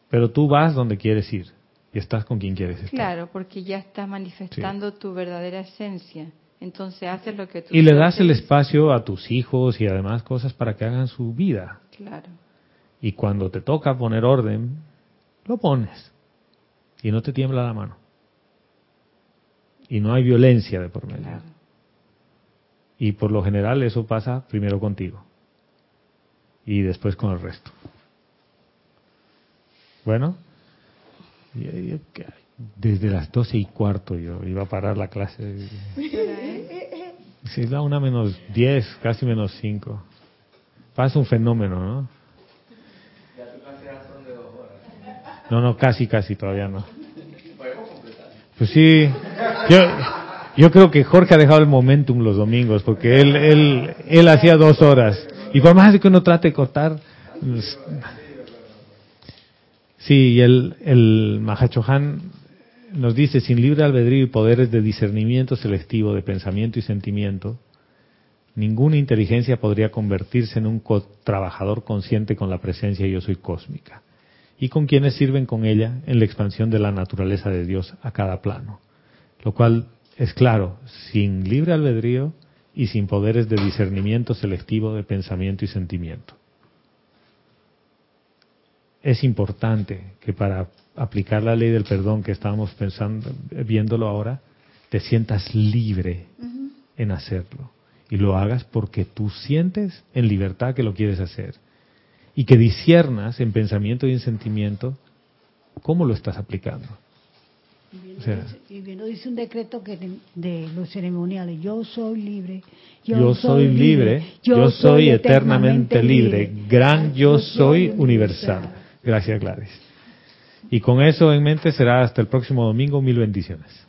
Pero tú vas donde quieres ir y estás con quien quieres estar. Claro, porque ya estás manifestando tu verdadera esencia. Entonces haces lo que tú Y le das el espacio a tus hijos y además cosas para que hagan su vida. Claro. Y cuando te toca poner orden, lo pones. Y no te tiembla la mano. Y no hay violencia de por medio. Claro. Y por lo general eso pasa primero contigo. Y después con el resto. Bueno. Desde las doce y cuarto yo iba a parar la clase. Sí, da una menos diez, casi menos cinco. Pasa un fenómeno, ¿no? No, no, casi, casi, todavía no. Pues sí, yo, yo creo que Jorge ha dejado el momentum los domingos, porque él, él, él hacía dos horas. Y por más que uno trate de cortar, pues, sí, y el, el Mahachohan nos dice, sin libre albedrío y poderes de discernimiento selectivo de pensamiento y sentimiento, ninguna inteligencia podría convertirse en un trabajador consciente con la presencia yo soy cósmica y con quienes sirven con ella en la expansión de la naturaleza de Dios a cada plano. Lo cual es claro, sin libre albedrío y sin poderes de discernimiento selectivo de pensamiento y sentimiento. Es importante que para aplicar la ley del perdón que estábamos pensando, viéndolo ahora, te sientas libre en hacerlo. Y lo hagas porque tú sientes en libertad que lo quieres hacer y que disiernas en pensamiento y en sentimiento cómo lo estás aplicando. O sea, Y bien, dice un decreto que de, de los ceremoniales, yo soy libre, yo soy libre, yo soy eternamente libre, gran yo soy universal. Gracias, Gladys. Y con eso en mente será hasta el próximo domingo. Mil bendiciones.